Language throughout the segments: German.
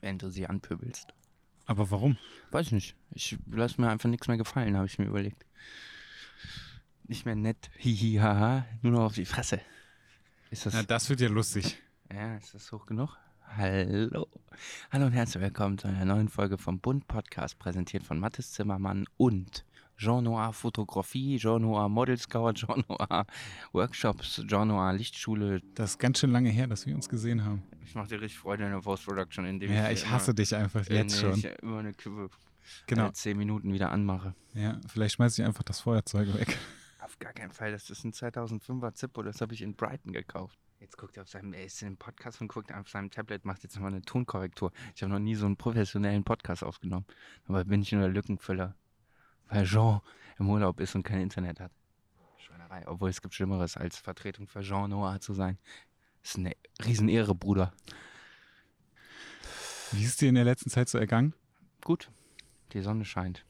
während du sie anpöbelst. Aber warum? Weiß ich nicht. Ich lasse mir einfach nichts mehr gefallen, habe ich mir überlegt. Nicht mehr nett, hihi, haha, nur noch auf die Fresse. Ist das, Na, das wird ja lustig. ja, ist das hoch genug? Hallo. Hallo und herzlich willkommen zu einer neuen Folge vom Bund Podcast, präsentiert von Mathis Zimmermann und Jean Noir Fotografie, Jean Noir Model Scout, Jean Noir Workshops, Jean Noir Lichtschule. Das ist ganz schön lange her, dass wir uns gesehen haben. Ich mache dir richtig Freude in der Post-Production, indem Ja, ich, ich hasse dich einfach jetzt schon. Ich immer eine Kühe Genau. zehn Minuten wieder anmache. Ja, vielleicht schmeiß ich einfach das Feuerzeug weg. Auf gar keinen Fall. Das ist ein 2005er Zippo. Das habe ich in Brighton gekauft. Jetzt guckt er auf seinem, er ist in dem Podcast und guckt auf seinem Tablet, macht jetzt nochmal eine Tonkorrektur. Ich habe noch nie so einen professionellen Podcast aufgenommen. Aber bin ich nur der Lückenfüller. Weil Jean im Urlaub ist und kein Internet hat. Schweinerei. Obwohl es gibt Schlimmeres, als Vertretung für Jean Noir zu sein. Das ist eine Riesenehre, Bruder. Wie ist dir in der letzten Zeit so ergangen? Gut. Die Sonne scheint.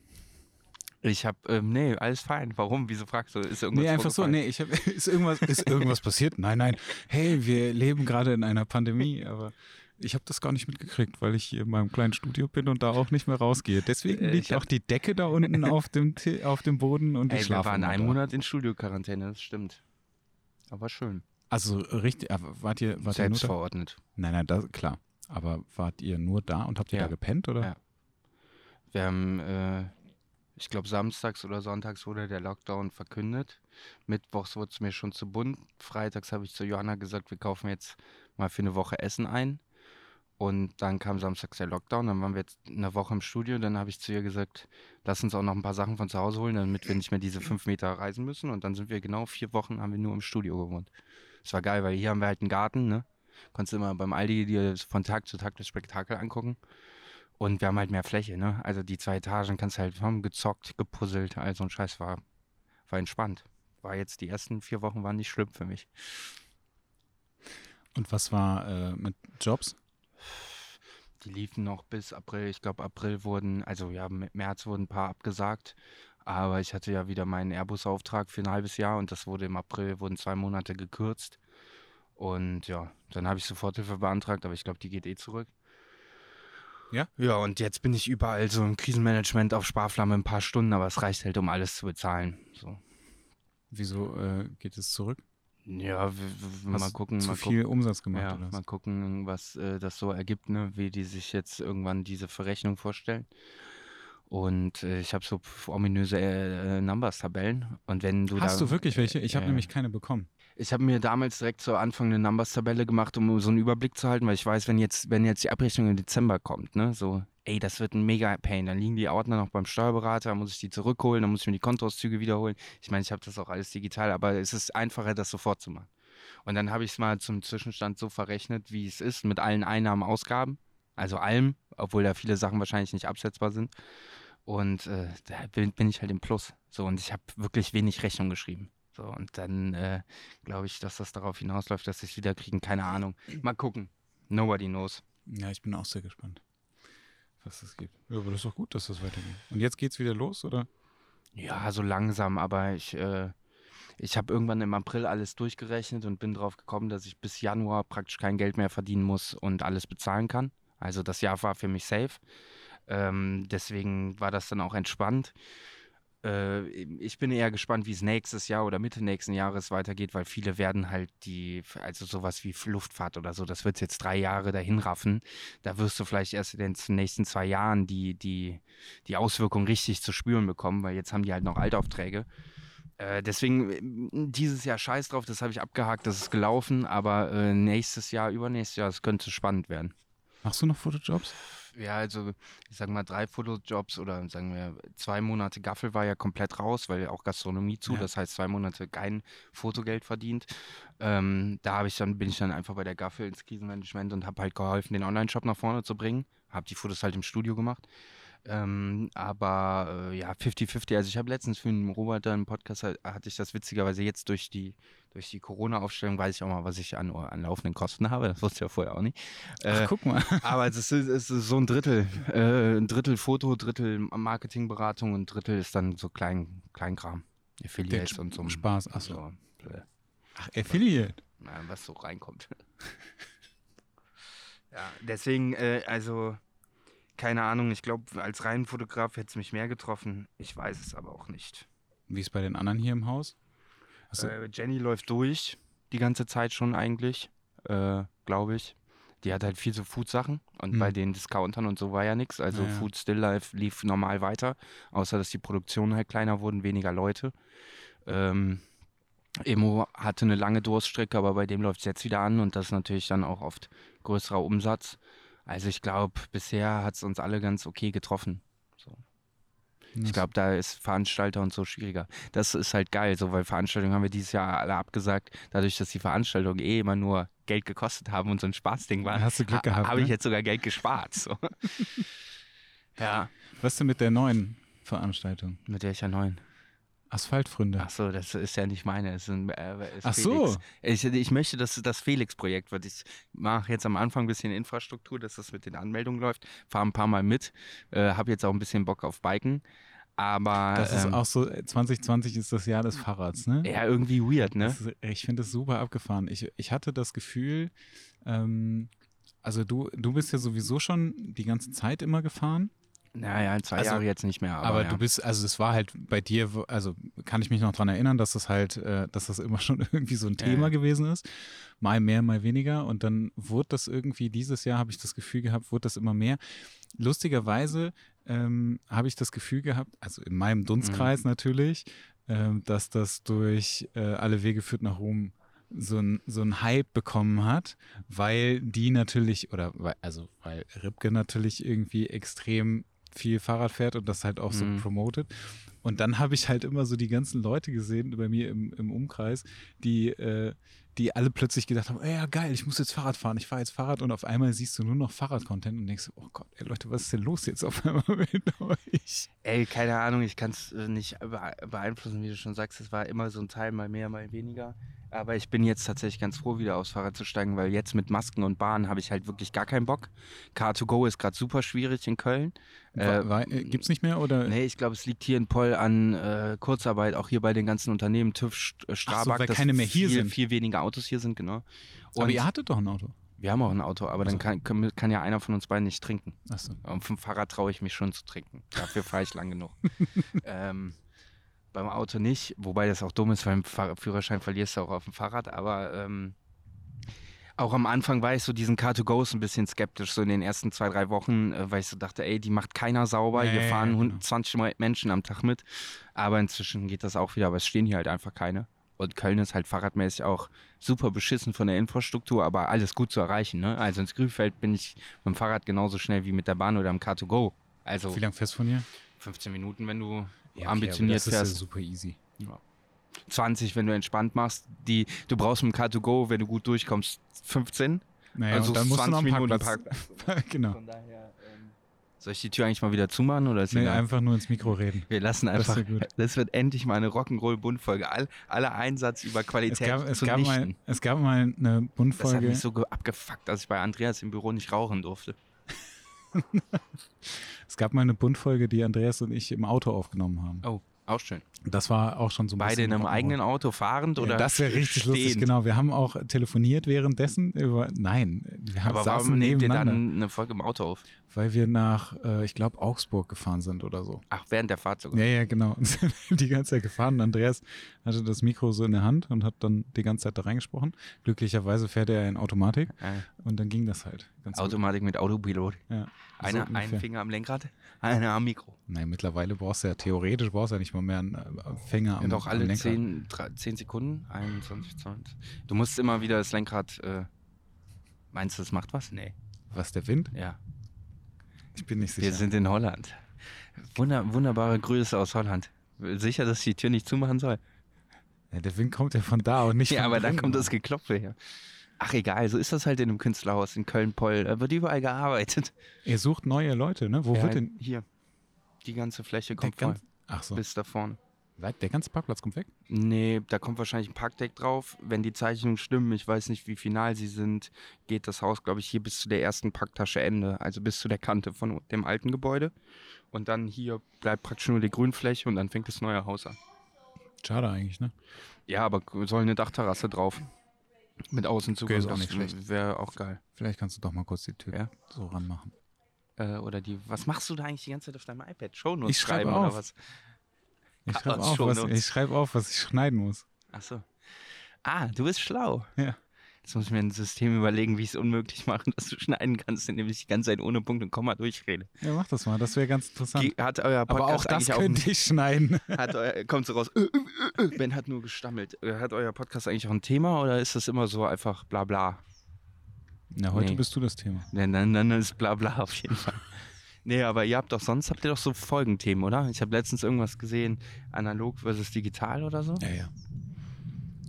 Ich hab, ähm, nee, alles fein. Warum? Wieso fragst du? Ist irgendwas Nee, einfach so, nee, ich hab, ist irgendwas, ist irgendwas passiert? Nein, nein. Hey, wir leben gerade in einer Pandemie, aber ich habe das gar nicht mitgekriegt, weil ich hier in meinem kleinen Studio bin und da auch nicht mehr rausgehe. Deswegen Äh, liegt auch die Decke da unten auf dem, auf dem Boden und ich Ey, wir schlafe waren einen. Monat in Studioquarantäne, das stimmt. Aber schön. Also richtig, aber wart ihr, wart ihr nur Selbst da? verordnet. Nein, nein, das, klar. Aber wart ihr nur da und habt ihr Ja. da gepennt, oder? Ja. Wir haben, äh, ich glaube, samstags oder sonntags wurde der Lockdown verkündet. Mittwochs wurde es mir schon zu bunt. Freitags habe ich zu Johanna gesagt, wir kaufen jetzt mal für eine Woche Essen ein. Und dann kam samstags der Lockdown, dann waren wir jetzt eine Woche im Studio. Dann habe ich zu ihr gesagt, lass uns auch noch ein paar Sachen von zu Hause holen, damit wir nicht mehr diese fünf Meter reisen müssen. Und dann sind wir genau vier Wochen, haben wir nur im Studio gewohnt. Das war geil, weil hier haben wir halt einen Garten, ne? Konntest immer beim Aldi dir von Tag zu Tag das Spektakel angucken. Und wir haben halt mehr Fläche, ne? Also die zwei Etagen kannst du halt, haben gezockt, gepuzzelt, all so ein Scheiß war, war entspannt. War jetzt, die ersten vier Wochen waren nicht schlimm für mich. Und was war äh, mit Jobs? Die liefen noch bis April. Ich glaube, April wurden, also ja, im März wurden ein paar abgesagt. Aber ich hatte ja wieder meinen Airbus-Auftrag für ein halbes Jahr und das wurde im April, wurden zwei Monate gekürzt. Und ja, dann habe ich Soforthilfe beantragt, aber ich glaube, die geht eh zurück. Ja? Ja, und jetzt bin ich überall so im Krisenmanagement auf Sparflamme ein paar Stunden, aber es reicht halt, um alles zu bezahlen. So. Wieso äh, geht es zurück? Ja, mal gucken, zu mal viel gucken. Umsatz gemacht Ja, mal gucken, was äh, das so ergibt, ne? wie die sich jetzt irgendwann diese Verrechnung vorstellen. Und äh, ich habe so ominöse äh, Numbers-Tabellen. Und wenn du Hast da, du wirklich welche? Ich habe nämlich keine bekommen. Ich habe mir damals direkt zu Anfang eine Numbers-Tabelle gemacht, um so einen Überblick zu halten, weil ich weiß, wenn jetzt, wenn jetzt die Abrechnung im Dezember kommt, ne, so, ey, das wird ein mega Pain. Dann liegen die Ordner noch beim Steuerberater, muss ich die zurückholen, dann muss ich mir die Kontoauszüge wiederholen. Ich meine, ich habe das auch alles digital, aber es ist einfacher, das sofort zu machen. Und dann habe ich es mal zum Zwischenstand so verrechnet, wie es ist, mit allen Einnahmen, Ausgaben, also allem, obwohl da viele Sachen wahrscheinlich nicht absetzbar sind. Und äh, da bin, bin ich halt im Plus. So, und ich habe wirklich wenig Rechnung geschrieben. So, und dann äh, glaube ich, dass das darauf hinausläuft, dass sie es wieder kriegen. Keine Ahnung. Mal gucken. Nobody knows. Ja, ich bin auch sehr gespannt, was es gibt. Ja, aber das ist doch gut, dass das weitergeht. Und jetzt geht's wieder los, oder? Ja, so langsam, aber ich, äh, ich habe irgendwann im April alles durchgerechnet und bin drauf gekommen, dass ich bis Januar praktisch kein Geld mehr verdienen muss und alles bezahlen kann. Also das Jahr war für mich safe. Ähm, deswegen war das dann auch entspannt. Äh, ich bin eher gespannt, wie es nächstes Jahr oder Mitte nächsten Jahres weitergeht, weil viele werden halt die, also sowas wie Luftfahrt oder so, das wird jetzt drei Jahre dahin raffen. Da wirst du vielleicht erst in den nächsten zwei Jahren die, die, die Auswirkungen richtig zu spüren bekommen, weil jetzt haben die halt noch Altaufträge. Äh, deswegen äh, dieses Jahr scheiß drauf, das habe ich abgehakt, das ist gelaufen, aber nächstes Jahr, übernächstes Jahr, es könnte spannend werden. Machst du noch Fotojobs? Ja, also ich sag mal drei Fotojobs oder sagen wir zwei Monate Gaffel war ja komplett raus, weil auch Gastronomie zu, Ja. das heißt zwei Monate kein Fotogeld verdient. Ähm, da habe ich dann bin ich dann einfach bei der Gaffel ins Krisenmanagement und habe halt geholfen, den Online-Shop nach vorne zu bringen. Habe die Fotos halt im Studio gemacht. Ähm, aber äh, ja, 50-50. Also ich habe letztens für einen Robert da im Podcast hatte ich das witzigerweise jetzt durch die durch die Corona-Aufstellung weiß ich auch mal, was ich an, an laufenden Kosten habe. Das wusste ich ja vorher auch nicht. Äh, Ach, guck mal. aber es ist, es ist so ein Drittel. Äh, ein Drittel Foto, Drittel Marketingberatung und Drittel ist dann so Klein, Kleinkram. Affiliates und so. Spaß, ach so. Ach, Affiliate. na, was so reinkommt. Ja, deswegen, äh, also, keine Ahnung, ich glaube, als Reihenfotograf hätte es mich mehr getroffen. Ich weiß es aber auch nicht. Wie ist bei den anderen hier im Haus? Äh, Jenny läuft durch, die ganze Zeit schon eigentlich, äh, glaube ich. Die hat halt viel so Food-Sachen und Mhm. bei den Discountern und so war ja nichts. Also Ja, ja. Food Still Life lief normal weiter, außer dass die Produktionen halt kleiner wurden, weniger Leute. Ähm, Emo hatte eine lange Durststrecke, aber bei dem läuft es jetzt wieder an und das ist natürlich dann auch oft größerer Umsatz. Also ich glaube, bisher hat es uns alle ganz okay getroffen. Ich glaube, da ist Veranstalter und so schwieriger. Das ist halt geil, so, weil Veranstaltungen haben wir dieses Jahr alle abgesagt. Dadurch, dass die Veranstaltungen eh immer nur Geld gekostet haben und so ein Spaßding waren, Hast du Glück gehabt, habe ich ne? jetzt sogar Geld gespart. So. ja, Was denn mit der neuen Veranstaltung? mit welcher neuen? Asphaltfründe. Ach so, das ist ja nicht meine. Ist ein, äh, ist Ach so. Felix. Ich, ich möchte, dass das Felix-Projekt wird. Ich mache jetzt am Anfang ein bisschen Infrastruktur, dass das mit den Anmeldungen läuft. Fahre ein paar Mal mit. Äh, habe jetzt auch ein bisschen Bock auf Biken. Aber Das ist ähm, auch so, 2020 ist das Jahr des Fahrrads, ne? ja irgendwie weird, ne? Ist, ich finde das super abgefahren. Ich, ich hatte das Gefühl, ähm, also du, du bist ja sowieso schon die ganze Zeit immer gefahren, Naja, zwei Also, Jahre jetzt nicht mehr. Aber, aber, ja. du bist, also es war halt bei dir, also kann ich mich noch dran erinnern, dass das halt, äh, dass das immer schon irgendwie so ein Thema ja. gewesen ist. Mal mehr, mal weniger. Und dann wurde das irgendwie, dieses Jahr habe ich das Gefühl gehabt, wurde das immer mehr. Lustigerweise ähm, habe ich das Gefühl gehabt, also in meinem Dunstkreis Mhm. natürlich, ähm, dass das durch äh, alle Wege führt nach Rom so ein, so ein Hype bekommen hat, weil die natürlich, oder weil, also weil Ripke natürlich irgendwie extrem viel Fahrrad fährt und das halt auch so Mhm. promotet. Und dann habe ich halt immer so die ganzen Leute gesehen bei mir im, im Umkreis, die, äh, die alle plötzlich gedacht haben, "Ey, ja geil, ich muss jetzt Fahrrad fahren, ich fahre jetzt Fahrrad und auf einmal siehst du nur noch Fahrrad-Content und denkst, oh Gott, ey Leute, was ist denn los jetzt auf einmal mit euch? Ey, keine Ahnung, ich kann es äh, nicht bee- beeinflussen, wie du schon sagst. Es war immer so ein Teil, mal mehr, mal weniger. Aber ich bin jetzt tatsächlich ganz froh, wieder aufs Fahrrad zu steigen, weil jetzt mit Masken und Bahn habe ich halt wirklich gar keinen Bock. Car2Go ist gerade super schwierig in Köln. Äh, Äh, Gibt es nicht mehr oder? Nee, ich glaube, es liegt hier in Poll an äh, Kurzarbeit, auch hier bei den ganzen Unternehmen, TÜV, St- äh, Strabag, weil keine mehr hier viel, sind. viel weniger Autos hier sind, genau. aber Und ihr hattet doch ein Auto. wir haben auch ein Auto, aber dann Also. kann, können wir- kann ja einer von uns beiden nicht trinken. Achso. Auf dem Fahrrad traue ich mich schon zu trinken. Dafür fahre ich lang genug. ähm, beim Auto nicht, wobei das auch dumm ist, weil im Fahr Führerschein verlierst du auch auf dem Fahrrad, aber ähm, auch am Anfang war ich so diesen Car2Go ein bisschen skeptisch, so in den ersten zwei, drei Wochen, äh, weil ich so dachte, ey, die macht keiner sauber, Ja, hier ja, fahren ja, genau. 120 Menschen am Tag mit, aber inzwischen geht das auch wieder, aber es stehen hier halt einfach keine. Und Köln ist halt fahrradmäßig auch super beschissen von der Infrastruktur, aber alles gut zu erreichen. Ne? Also ins Grünfeld bin ich mit dem Fahrrad genauso schnell wie mit der Bahn oder im Car2Go. Also Wie lange fährst du von hier? 15 Minuten, wenn du okay, ambitioniert das fährst. Ist ja super easy. 20, wenn du entspannt machst. Die, du brauchst mit dem Car2Go, wenn du gut durchkommst, 15. Naja, also dann musst du noch 20 Minuten Parkplatz. genau. Von daher, ähm, soll ich die Tür eigentlich mal wieder zumachen oder ist Nee, egal? einfach nur ins Mikro reden. Wir lassen Das einfach, gut. das wird endlich mal eine Rock'n'Roll-Bundfolge. All, aller Einsatz über Es Qualität gab, es, zu gab mal, es gab mal eine Das hat Bundfolge. mich so ge- abgefuckt, dass ich bei Andreas im Büro nicht rauchen durfte. Es gab mal eine Bundfolge, die Andreas und ich im Auto aufgenommen haben. Oh, auch schön. Das war auch schon so ein Beide in einem eigenen Auto fahrend oder ja, das wäre richtig lustig, stehend? genau. Wir haben auch telefoniert währenddessen über. Nein, wir haben Aber saßen warum nehmt ihr nebeneinander, dann eine Folge im Auto auf? Weil wir nach, äh, ich glaube, Augsburg gefahren sind oder so. Ach, während der Fahrt sogar. Ja, ja, genau. Und sind die ganze Zeit gefahren. Andreas hatte das Mikro so in der Hand und hat dann die ganze Zeit da reingesprochen. Glücklicherweise fährt er in Automatik Äh, und dann ging das halt. Ganz gut. Automatik mit Autopilot. Ja, so Einer, ein. Finger am Lenkrad, einer am Mikro. Nein, mittlerweile brauchst du ja theoretisch brauchst du ja nicht mal mehr einen äh, Finger am, Ja, doch am alle Lenkrad. 10, 10 Sekunden, 21, 20. Du musst immer wieder das Lenkrad. Äh, meinst du, das macht was? Nee. Was, der Wind? Ja. Ich bin nicht Wir sicher. sind in Holland. Wunder, wunderbare Grüße aus Holland. Sicher, dass ich die Tür nicht zumachen soll? Ja, der Wind kommt ja von da und nicht Ja, von aber da kommt das Geklopfe her. Ach egal, so ist das halt in einem Künstlerhaus in Köln-Poll. Da wird überall gearbeitet. Ihr sucht neue Leute, ne? Wo ja, wird denn Hier. Die ganze Fläche kommt voll. ganz, Ach so. Bis da vorne. Der ganze Parkplatz kommt weg? Nee, da kommt wahrscheinlich ein Parkdeck drauf. Wenn die Zeichnungen stimmen, ich weiß nicht, wie final sie sind, geht das Haus, glaube ich, hier bis zu der ersten Parktasche Ende, also bis zu der Kante von dem alten Gebäude. Und dann hier bleibt praktisch nur die Grünfläche und dann fängt das neue Haus an. Schade eigentlich, ne? Ja, aber soll eine Dachterrasse drauf. Mit Außenzugang, Okay, ist auch nicht schlecht. Wäre auch geil. Vielleicht kannst du doch mal kurz die Tür Ja. so ranmachen. Äh, oder die, was machst du da eigentlich die ganze Zeit auf deinem iPad? Shownotes Ich schreibe schreiben auf. oder was? Ich schreibe auf, was, ich schreib auf, was ich schneiden muss. Achso. Ah, du bist schlau. Ja. Jetzt muss ich mir ein System überlegen, wie ich es unmöglich mache, dass du schneiden kannst, indem ich die ganze Zeit ohne Punkt und Komma durchrede. Ja, mach das mal. Das wäre ganz interessant. Hat euer Aber Podcast auch das eigentlich auch könnte ich schneiden. Hat euer, kommt so raus, äh, äh, äh, Ben hat nur gestammelt. Hat euer Podcast eigentlich auch ein Thema oder ist das immer so einfach bla bla? Na, heute Nee. bist du das Thema. Dann, dann, dann ist bla bla auf jeden Fall. Nee, aber ihr habt doch sonst, habt ihr doch so Folgenthemen, oder? Ich habe letztens irgendwas gesehen, analog versus digital oder so. Ja, ja.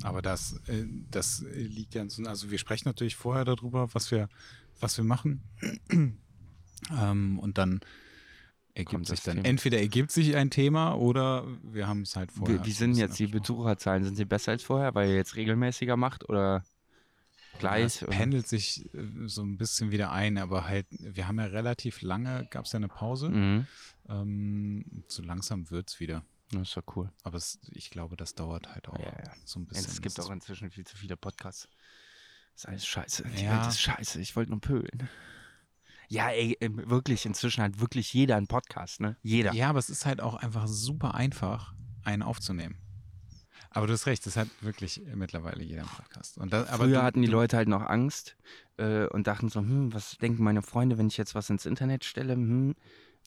Aber das, äh, das liegt ja, in so- also wir sprechen natürlich vorher darüber, was wir, was wir machen. ähm, und dann ergibt Kommt sich dann, Thema. entweder ergibt sich ein Thema oder wir haben es halt vorher. Wie, wie sind jetzt die. Besucherzahlen? Sind sie besser als vorher, weil ihr jetzt regelmäßiger macht oder gleich? Das oder? pendelt sich äh, so ein bisschen wieder ein, aber halt, wir haben ja relativ lange, gab es ja eine Pause. Mhm. Ähm, so langsam wird es wieder. Das ist doch cool. Aber es, ich glaube, das dauert halt auch Ja, ja. so ein bisschen. Es gibt auch inzwischen viel zu viele Podcasts. Das ist alles scheiße. Die Ja. Welt ist scheiße. Ich wollte nur pölen. Ja, ey, wirklich. Inzwischen hat wirklich jeder einen Podcast, ne? Jeder. Ja, aber es ist halt auch einfach super einfach, einen aufzunehmen. Aber du hast recht, das hat wirklich mittlerweile jeder Podcast. Aber Früher du, hatten die Leute halt noch Angst äh, und dachten so, hm, was denken meine Freunde, wenn ich jetzt was ins Internet stelle? Hm,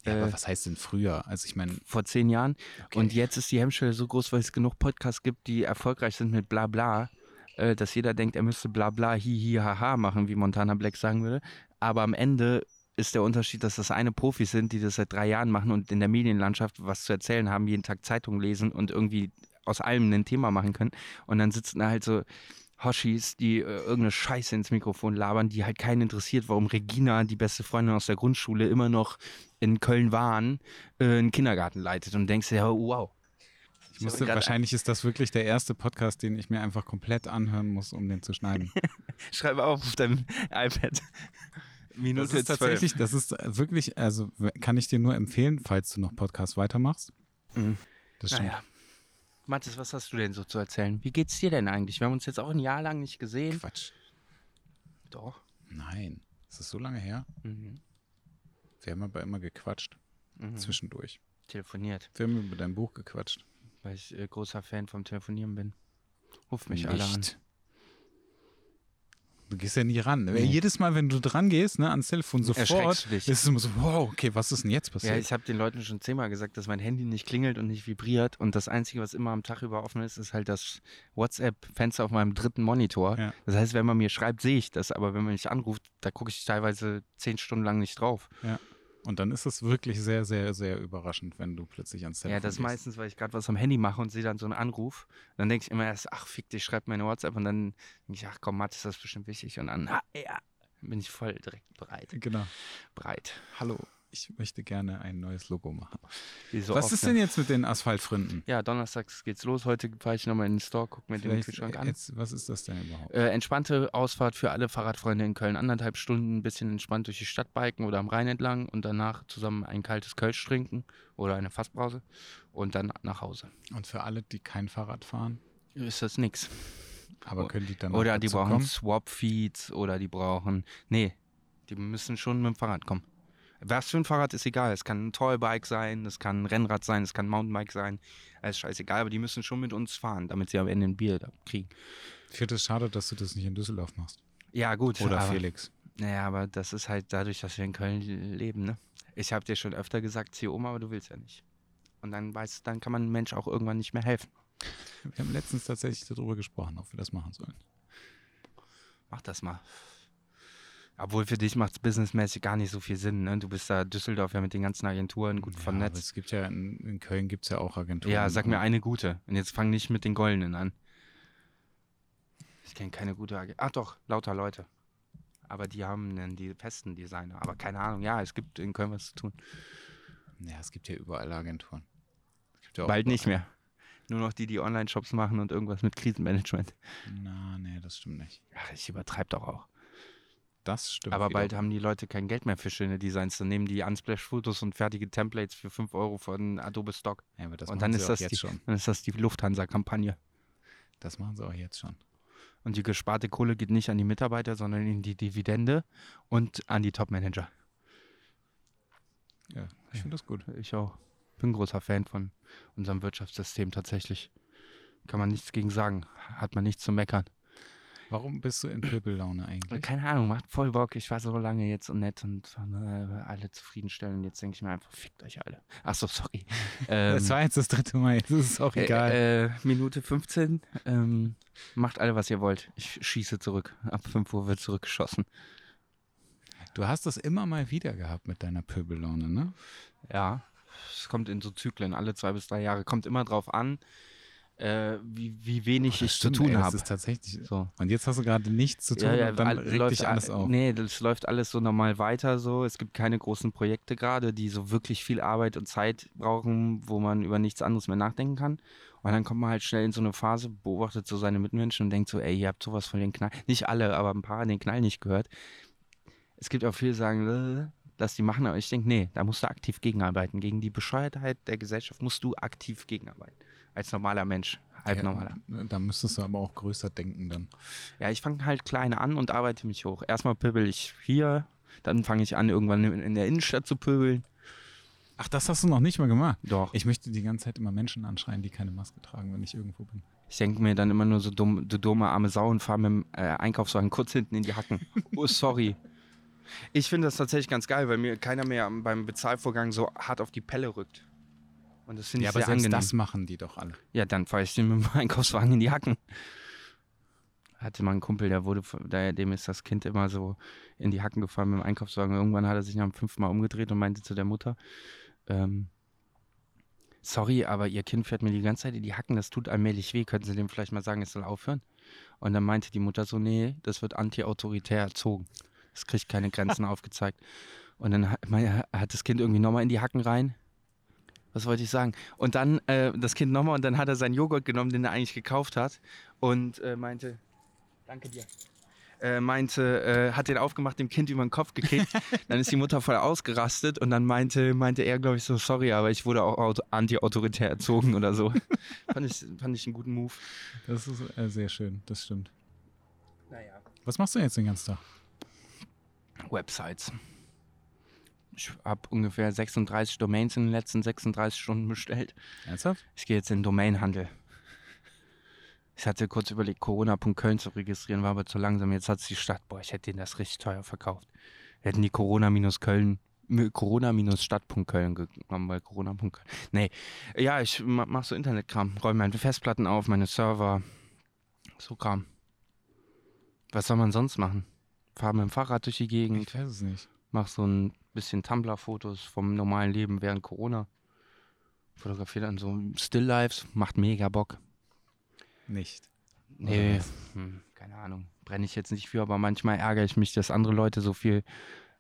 Ja, äh, aber was heißt denn früher? Also ich meine, vor zehn Jahren. okay, Und jetzt ist die Hemmschwelle so groß, weil es genug Podcasts gibt, die erfolgreich sind mit bla bla, äh, dass jeder denkt, er müsste bla bla, hi hi haha machen, wie Montana Black sagen würde. Aber am Ende ist der Unterschied, dass das eine Profis sind, die das seit drei Jahren machen und in der Medienlandschaft was zu erzählen haben, jeden Tag Zeitung lesen und irgendwie aus allem ein Thema machen können. Und dann sitzen da halt so Hoshis, die äh, irgendeine Scheiße ins Mikrofon labern, die halt keinen interessiert, warum Regina, die beste Freundin aus der Grundschule, immer noch in Köln-Wahn äh, einen Kindergarten leitet und denkst dir, ja, wow. ich musste, wahrscheinlich ist das wirklich der erste Podcast, den ich mir einfach komplett anhören muss, um den zu schneiden. Schreibe auf auf deinem iPad. Minute Das ist tatsächlich, das ist wirklich, also kann ich dir nur empfehlen, falls du noch Podcast weitermachst. Mhm. Das stimmt. Naja. Mathis, was hast du denn so zu erzählen? Wie geht's dir denn eigentlich? Wir haben uns jetzt auch ein Jahr lang nicht gesehen. Quatsch. Doch. Nein. Ist das so lange her? Mhm. Wir haben aber immer gequatscht. Mhm. Zwischendurch. Telefoniert, Wir haben über dein Buch gequatscht. weil ich äh, großer Fan vom Telefonieren bin. Ruf mich alle an. Du gehst ja nie ran. Nee. Jedes Mal, wenn du dran gehst, ne, ans Telefon sofort, ist es immer so, wow, okay, was ist denn jetzt Ja, passiert? ich habe den Leuten schon zehnmal gesagt, dass mein Handy nicht klingelt und nicht vibriert. Und das Einzige, was immer am Tag über offen ist, ist halt das WhatsApp-Fenster auf meinem dritten Monitor. Ja. Das heißt, wenn man mir schreibt, sehe ich das. Aber wenn man mich anruft, da gucke ich teilweise zehn Stunden lang nicht drauf. Und dann ist es wirklich sehr, sehr, sehr überraschend, wenn du plötzlich ans Telefon Ja, das gehst. meistens, weil ich gerade was am Handy mache und sehe dann so einen Anruf. Dann denke ich immer erst, ach, fick dich, schreib mir eine WhatsApp. Und dann denke ich, ach komm, Matt, ist das bestimmt wichtig. Und dann, ah, ja, bin ich voll direkt bereit. Genau. Bereit. Hallo, ich möchte gerne ein neues Logo machen. So was ist denn jetzt mit den Asphaltfründen? Ja, donnerstags geht's los. Heute fahre ich nochmal in den Store, guck mir den Vielleicht, Kühlschrank an. jetzt, was ist das denn überhaupt? Äh, entspannte Ausfahrt für alle Fahrradfreunde in Köln. Anderthalb Stunden ein bisschen entspannt durch die Stadt biken oder am Rhein entlang und danach zusammen ein kaltes Kölsch trinken oder eine Fassbrause und dann nach Hause. Und für alle, die kein Fahrrad fahren, Ist das nix. aber können die dann Oder die brauchen? Swap-Feeds oder die brauchen. Nee, die müssen schon mit dem Fahrrad kommen. Was für ein Fahrrad ist egal. Es kann ein Tollbike sein, es kann ein Rennrad sein, es kann ein Mountainbike sein. Alles scheißegal, aber die müssen schon mit uns fahren, damit sie am Ende ein Bier kriegen. Ich finde es schade, dass du das nicht in Düsseldorf machst. Ja, gut. Oder aber, Felix. Naja, aber das ist halt dadurch, dass wir in Köln leben, ne? Ich habe dir schon öfter gesagt, zieh um, aber du willst ja nicht. Und dann weißt dann kann man einem Mensch auch irgendwann nicht mehr helfen. Wir haben letztens tatsächlich darüber gesprochen, ob wir das machen sollen. Mach das mal. Obwohl für dich macht es businessmäßig gar nicht so viel Sinn, ne? Du bist da Düsseldorf ja mit den ganzen Agenturen gut Ja, aber vernetzt. es gibt ja in, in Köln gibt es ja auch Agenturen. Ja, sag mir und- eine gute. Und jetzt fang nicht mit den Goldenen an. Ich kenne keine gute Agentur. Ach doch, lauter Leute. Aber die haben dann die festen Designer. Aber keine Ahnung, ja, es gibt in Köln was zu tun. Ja, es gibt ja überall Agenturen. Es gibt ja Bald nicht mehr. Nur noch die, die Online-Shops machen und irgendwas mit Krisenmanagement. Na, nee, das stimmt nicht. Ach, ich übertreibe doch auch. Das stimmt. Aber bald wiederum. haben die Leute kein Geld mehr für schöne Designs. Dann nehmen die Unsplash-Fotos und fertige Templates für 5 Euro von Adobe Stock. Ja, und dann ist das jetzt die- schon. Dann ist das die Lufthansa-Kampagne. Das machen sie auch jetzt schon. Und die gesparte Kohle geht nicht an die Mitarbeiter, sondern in die Dividende und an die Top-Manager. Ja, ich finde das gut. Ich auch. Bin ein großer Fan von unserem Wirtschaftssystem tatsächlich. Kann man nichts gegen sagen. Hat man nichts zu meckern. Warum bist du in Pöbellaune eigentlich? Keine Ahnung, macht voll Bock. Ich war so lange jetzt und nett und äh, alle zufriedenstellen. Jetzt denke ich mir einfach, fickt euch alle. Achso, sorry. Ähm, das war jetzt das dritte Mal, jetzt ist es auch egal. Äh, äh, Minute 15. Ähm, macht alle, was ihr wollt. Ich schieße zurück. Ab 5 Uhr wird zurückgeschossen. Du hast das immer mal wieder gehabt mit deiner Pöbellaune, ne? Ja. Es kommt in so Zyklen, alle zwei bis drei Jahre. Kommt immer drauf an, äh, wie, wie wenig oh, ich stimmt, zu tun habe. Das ist tatsächlich so. Und jetzt hast du gerade nichts zu tun ja, ja, und dann regt dich alles auf. Nee, das läuft alles so normal weiter so. Es gibt keine großen Projekte gerade, die so wirklich viel Arbeit und Zeit brauchen, wo man über nichts anderes mehr nachdenken kann. Und dann kommt man halt schnell in so eine Phase, beobachtet so seine Mitmenschen und denkt so, ey, ihr habt sowas von den Knall, nicht alle, aber ein paar den Knall nicht gehört. Es gibt auch viele, die sagen, lass die machen, aber ich denke, nee, da musst du aktiv gegenarbeiten. Gegen die Bescheuertheit der Gesellschaft musst du aktiv gegenarbeiten. Als normaler Mensch halbnormaler. Ja, da müsstest du aber auch größer denken dann. Ja, ich fange halt klein an und arbeite mich hoch. Erstmal pöbel ich hier, dann fange ich an, irgendwann in der Innenstadt zu pöbeln. Ach, das hast du noch nicht mal gemacht? Doch. Ich möchte die ganze Zeit immer Menschen anschreien, die keine Maske tragen, wenn ich irgendwo bin. Ich denke mir dann immer nur so dumm, du dumme arme Sau und fahre mit dem äh, Einkaufswagen kurz hinten in die Hacken. oh, sorry. Ich finde das tatsächlich ganz geil, weil mir keiner mehr beim Bezahlvorgang so hart auf die Pelle rückt. Und das finde ja, ich sehr aber angenehm. das machen die doch alle. Ja, dann fahre ich den mit dem Einkaufswagen in die Hacken. Hatte mal einen Kumpel, der wurde, der, dem ist das Kind immer so in die Hacken gefahren mit dem Einkaufswagen. Irgendwann hat er sich nach dem fünften Mal umgedreht und meinte zu der Mutter, ähm, sorry, aber ihr Kind fährt mir die ganze Zeit in die Hacken, das tut allmählich weh. Könnten Sie dem vielleicht mal sagen, es soll aufhören? Und dann meinte die Mutter so, nee, das wird anti-autoritär erzogen. Das kriegt keine Grenzen aufgezeigt. Und dann hat, hat das Kind irgendwie nochmal in die Hacken rein was wollte ich sagen? Und dann äh, das Kind nochmal und dann hat er seinen Joghurt genommen, den er eigentlich gekauft hat und äh, meinte, danke dir. Äh, meinte, äh, hat den aufgemacht, dem Kind über den Kopf gekickt. dann ist die Mutter voll ausgerastet und dann meinte, meinte er, glaube ich, so, sorry, aber ich wurde auch anti-autoritär erzogen oder so. fand, ich, fand ich einen guten Move. Das ist äh, sehr schön, das stimmt. Naja. Was machst du jetzt den ganzen Tag? Websites. Ich habe ungefähr 36 Domains in den letzten 36 Stunden bestellt. Ernsthaft? Ich gehe jetzt in den Domainhandel. Ich hatte kurz überlegt, Corona.köln zu registrieren, war aber zu langsam. Jetzt hat es die Stadt, boah, ich hätte denen das richtig teuer verkauft. Wir hätten die Corona-Köln, Corona-Stadt.köln genommen, weil Corona.köln. Nee, ja, ich mache so Internetkram, räume meine Festplatten auf, meine Server, so Kram. Was soll man sonst machen? Fahr mit dem Fahrrad durch die Gegend. Ich weiß es nicht. Mach so ein bisschen Tumblr-Fotos vom normalen Leben während Corona. Fotografiere dann so Still-Lives, macht mega Bock. Nicht. Nee, hm, keine Ahnung. Brenne ich jetzt nicht für, aber manchmal ärgere ich mich, dass andere Leute so viel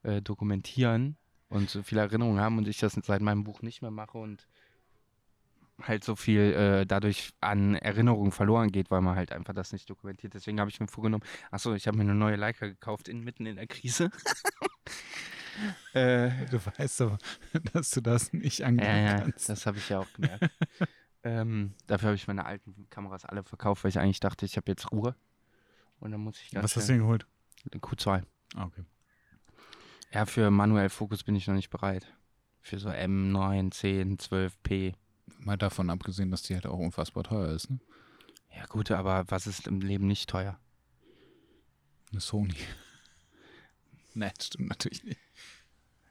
äh, dokumentieren und so viele Erinnerungen haben und ich das seit meinem Buch nicht mehr mache und halt so viel äh, dadurch an Erinnerungen verloren geht, weil man halt einfach das nicht dokumentiert. Deswegen habe ich mir vorgenommen, achso, ich habe mir eine neue Leica gekauft, in, mitten in der Krise. Äh, du weißt aber, dass du das nicht angehen ja, ja, kannst. Das habe ich ja auch gemerkt. ähm, dafür habe ich meine alten Kameras alle verkauft, weil ich eigentlich dachte, ich habe jetzt Ruhe. Und dann muss ich ganz Was hast du denn geholt? Den Q2. Ah, okay. Ja, für manuell Fokus bin ich noch nicht bereit. Für so M9, 10, 12p. Mal davon abgesehen, dass die halt auch unfassbar teuer ist, ne? Ja, gut, aber was ist im Leben nicht teuer? Eine Sony. Nein, stimmt natürlich nicht.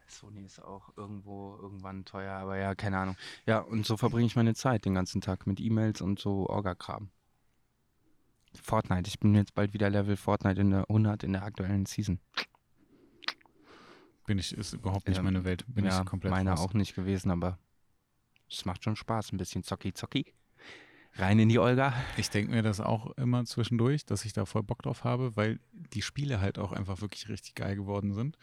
Sony ist auch irgendwo irgendwann teuer, aber ja, keine Ahnung. Ja, und so verbringe ich meine Zeit den ganzen Tag mit E-Mails und so Orga-Kram. Fortnite, ich bin jetzt bald wieder Level Fortnite in der 100 in der aktuellen Season. Bin ich, ist überhaupt nicht ja, meine Welt. Bin ja, ich komplett meine raus. auch nicht gewesen, aber es macht schon Spaß, ein bisschen zocki zocki. Rein in die Olga. Ich denke mir das auch immer zwischendurch, dass ich da voll Bock drauf habe, weil die Spiele halt auch einfach wirklich richtig geil geworden sind.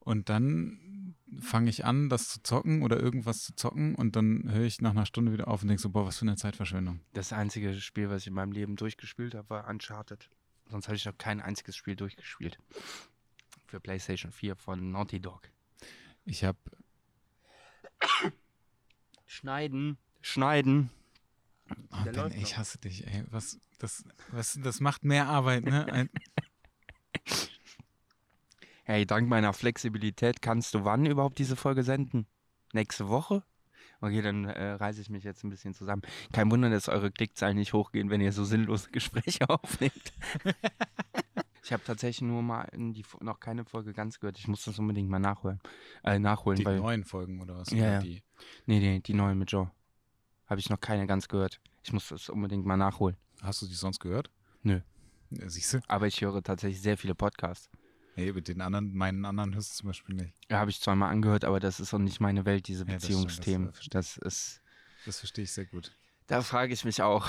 Und dann fange ich an, das zu zocken oder irgendwas zu zocken und dann höre ich nach einer Stunde wieder auf und denke so, boah, was für eine Zeitverschwendung. Das einzige Spiel, was ich in meinem Leben durchgespielt habe, war Uncharted. Sonst habe ich noch kein einziges Spiel durchgespielt. Für PlayStation 4 von Naughty Dog. Ich habe Schneiden. Schneiden. Oh, Der ben, läuft ich hasse dich, ey. Was, das, was, das macht mehr Arbeit, ne? Ein, Hey, dank meiner Flexibilität kannst du wann überhaupt diese Folge senden? Nächste Woche? Okay, dann äh, reiße ich mich jetzt ein bisschen zusammen. Kein Wunder, dass eure Klickzahlen nicht hochgehen, wenn ihr so sinnlose Gespräche aufnehmt. ich habe tatsächlich nur mal in die, noch keine Folge ganz gehört. Ich muss das unbedingt mal nachholen. Äh, nachholen, die weil. neuen Folgen oder was? Ja, ja. Die, Nee, nee, die neue mit Joe. Habe ich noch keine ganz gehört. Ich muss das unbedingt mal nachholen. hast du die sonst gehört? Nö. Ja, siehst du? Aber ich höre tatsächlich sehr viele Podcasts. Nee, mit den anderen, meinen anderen hörst du zum Beispiel nicht. Ja, habe ich zweimal angehört, aber das ist auch nicht meine Welt, diese Ja, das stimmt, das, äh, Beziehungsthemen. Das ist. Das verstehe ich sehr gut. Da frage ich mich auch.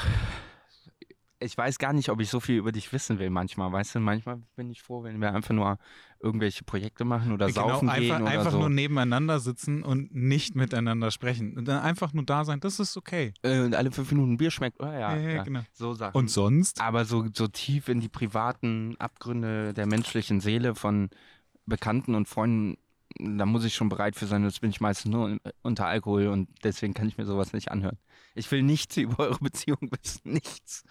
Ich weiß gar nicht, ob ich so viel über dich wissen will manchmal. Weißt du, manchmal bin ich froh, wenn wir einfach nur irgendwelche Projekte machen oder saufen genau, gehen einfach, oder einfach so. nur nebeneinander sitzen und nicht miteinander sprechen. Und dann einfach nur da sein, das ist okay. Äh, und alle fünf Minuten Bier schmeckt. Oh, ja, Ja, ja, ja. genau. So Sachen. Und sonst? Aber so, so tief in die privaten Abgründe der menschlichen Seele von Bekannten und Freunden, da muss ich schon bereit für sein. Das bin ich meistens nur unter Alkohol und deswegen kann ich mir sowas nicht anhören. Ich will nichts über eure Beziehung wissen. Nichts.